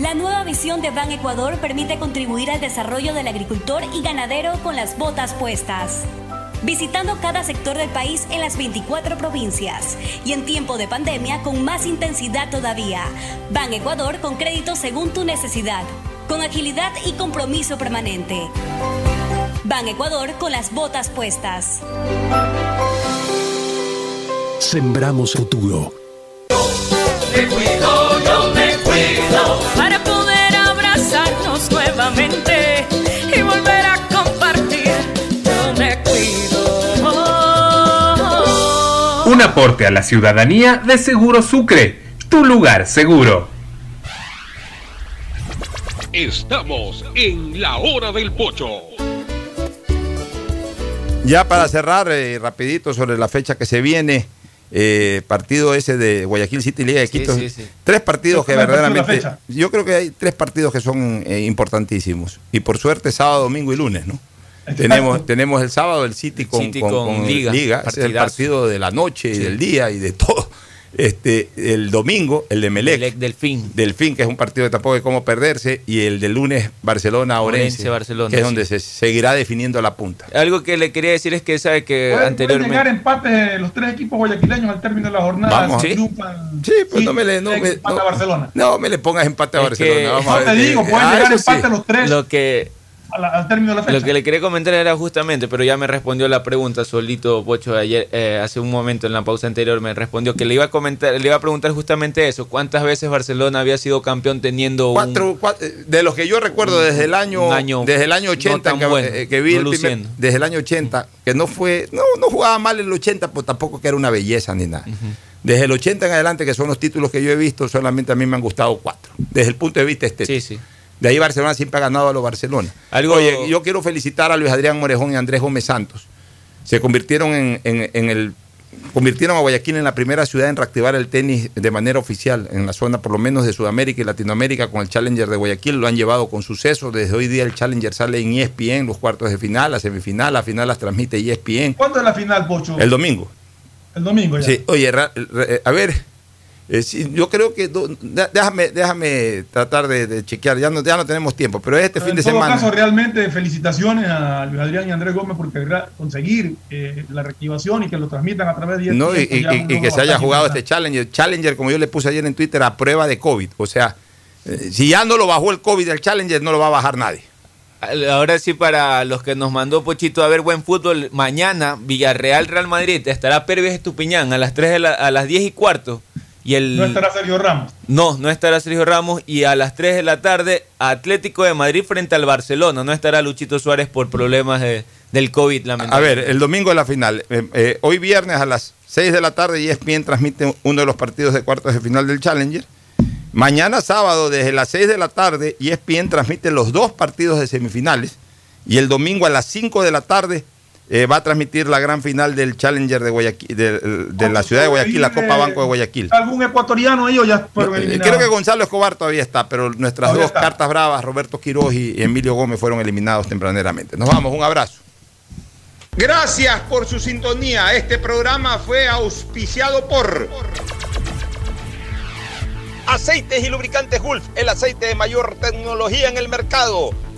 La nueva visión de Ban Ecuador permite contribuir al desarrollo del agricultor y ganadero con las botas puestas. Visitando cada sector del país en las 24 provincias y en tiempo de pandemia con más intensidad todavía. Ban Ecuador con crédito según tu necesidad, con agilidad y compromiso permanente. Ban Ecuador con las botas puestas. Sembramos futuro. Me cuido, yo me cuido para poder abrazarnos nuevamente y volver a compartir. Yo me cuido. Un aporte a la ciudadanía de Seguro Sucre, tu lugar seguro. Estamos en la hora del pocho. Ya para cerrar, eh, rapidito sobre la fecha que se viene, eh, partido ese de Guayaquil City Liga de Sí, Quito. sí, sí. Tres partidos que ¿Cuál es la verdaderamente... Yo creo que hay tres partidos que son eh, importantísimos. Y por suerte sábado, domingo y lunes, ¿no? Tenemos, tenemos el sábado el City con, City con- con con Liga, Liga, es el partido de la noche y Sí. del día y de todo. Este, el domingo, el de Melec, Melec Delfín. Delfín, que es un partido que tampoco hay cómo perderse, y el de lunes Barcelona-Orense, Orense, Barcelona, que es sí. donde se seguirá definiendo la punta. Algo que le quería decir es que sabe que Pueden, pueden anteriormente... llegar empates los tres equipos guayaquileños al término de la jornada. Vamos. Si Sí. Sí, pues no me le, no, me- empata no- Barcelona. no me le pongas empate a Es Barcelona. que- vamos No a ver. te digo, pueden Ah, llegar eso sí. los tres Lo que, a la- al término de la fecha. lo que le quería comentar era justamente, pero ya me respondió la pregunta solito Pocho ayer, eh, hace un momento en la pausa anterior, me respondió que le iba a comentar, le iba a preguntar justamente eso, cuántas veces Barcelona había sido campeón teniendo un- Cuatro, cuatro- de los que yo recuerdo desde el año, año desde el año no 80 tan que, bueno, eh, que vi no el primer- desde el año 80 que no fue no no jugaba mal el 80 pues tampoco que era una belleza ni nada desde el 80 en adelante que son los títulos que yo he visto solamente a mí me han gustado cuatro desde el punto de vista estético Sí, sí. De ahí Barcelona siempre ha ganado a los Barcelona. Algo- oye yo quiero felicitar a Luis Adrián Morejón y Andrés Gómez Santos. Se convirtieron en, en- en el convirtieron a Guayaquil en la primera ciudad en reactivar el tenis de manera oficial en la zona por lo menos de Sudamérica y Latinoamérica con el Challenger de Guayaquil. Lo han llevado con suceso. Desde hoy día el Challenger sale en ESPN los cuartos de final la semifinal la final las transmite ESPN ¿Cuándo es la final, Pocho? el domingo. El domingo ya. sí oye ra- re- a ver eh, sí, yo creo que do- déjame déjame tratar de, de chequear ya no ya no tenemos tiempo pero este Pero fin de en todo semana caso, realmente felicitaciones a Luis Adrián y Andrés Gómez gra- conseguir eh, la reactivación y que lo transmitan a través de No, y, que se haya jugado este Challenger. Challenger, como yo le puse ayer en Twitter, a prueba de COVID. O sea, eh, si ya no lo bajó el COVID del Challenger, no lo va a bajar nadie. Ahora sí, para los que nos mandó Pochito a ver buen fútbol, mañana Villarreal Real Madrid estará Pervis Estupiñán a las 3 de la- a las 10 y cuarto. Y el, No estará Sergio Ramos. No, no estará Sergio Ramos. Y a las 3 de la tarde, Atlético de Madrid frente al Barcelona. No estará Luchito Suárez por problemas de- del COVID, A lamentablemente. ver, el domingo de la final. Eh, eh, hoy viernes a las 6 de la tarde, ESPN transmite uno de los partidos de cuartos de final del Challenger. Mañana sábado, desde las 6 de la tarde, ESPN transmite los dos partidos de semifinales. Y el domingo a las 5 de la tarde eh, va a transmitir la gran final del Challenger de Guayaquil, de, de la ciudad de Guayaquil, la Copa Banco de Guayaquil. ¿Algún ecuatoriano ahí o ya fueron Eh, eliminados? Creo que Gonzalo Escobar todavía está, pero nuestras Todavía dos está. cartas bravas, Roberto Quiroz y Emilio Gómez, fueron eliminados tempraneramente. Nos vamos, un abrazo. Gracias por su sintonía. Este programa fue auspiciado por Aceites y Lubricantes Gulf, el aceite de mayor tecnología en el mercado.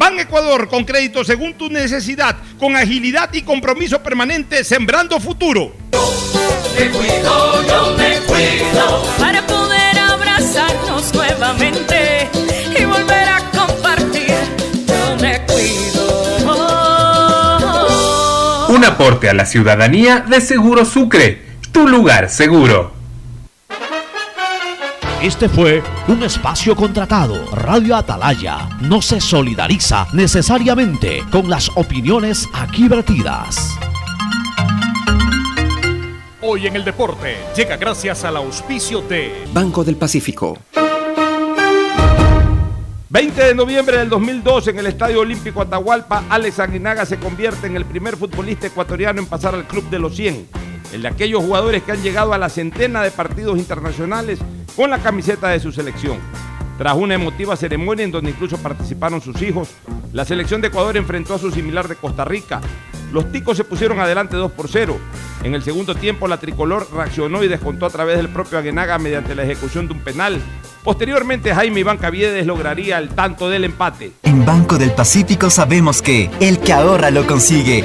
Ban Ecuador con crédito según tu necesidad, con agilidad y compromiso permanente, sembrando futuro. Me cuido, yo me cuido para poder abrazarnos nuevamente y volver a compartir. Yo me cuido. Un aporte a la ciudadanía de Seguro Sucre, tu lugar seguro. Este fue un espacio contratado. Radio Atalaya no se solidariza necesariamente con las opiniones aquí vertidas. Hoy en el deporte llega gracias al auspicio de Banco del Pacífico. 20 de noviembre del 2002 en el Estadio Olímpico Atahualpa, Alex Aguinaga se convierte en el primer futbolista ecuatoriano en pasar al Club de los 100, el de aquellos jugadores que han llegado a la centena de partidos internacionales con la camiseta de su selección. Tras una emotiva ceremonia en donde incluso participaron sus hijos, la selección de Ecuador enfrentó a su similar de Costa Rica. Los ticos se pusieron adelante 2 por 0. En el segundo tiempo, la tricolor reaccionó y descontó a través del propio Aguenaga mediante la ejecución de un penal. Posteriormente, Jaime Iván Caviedes lograría el tanto del empate. En Banco del Pacífico sabemos que el que ahorra lo consigue.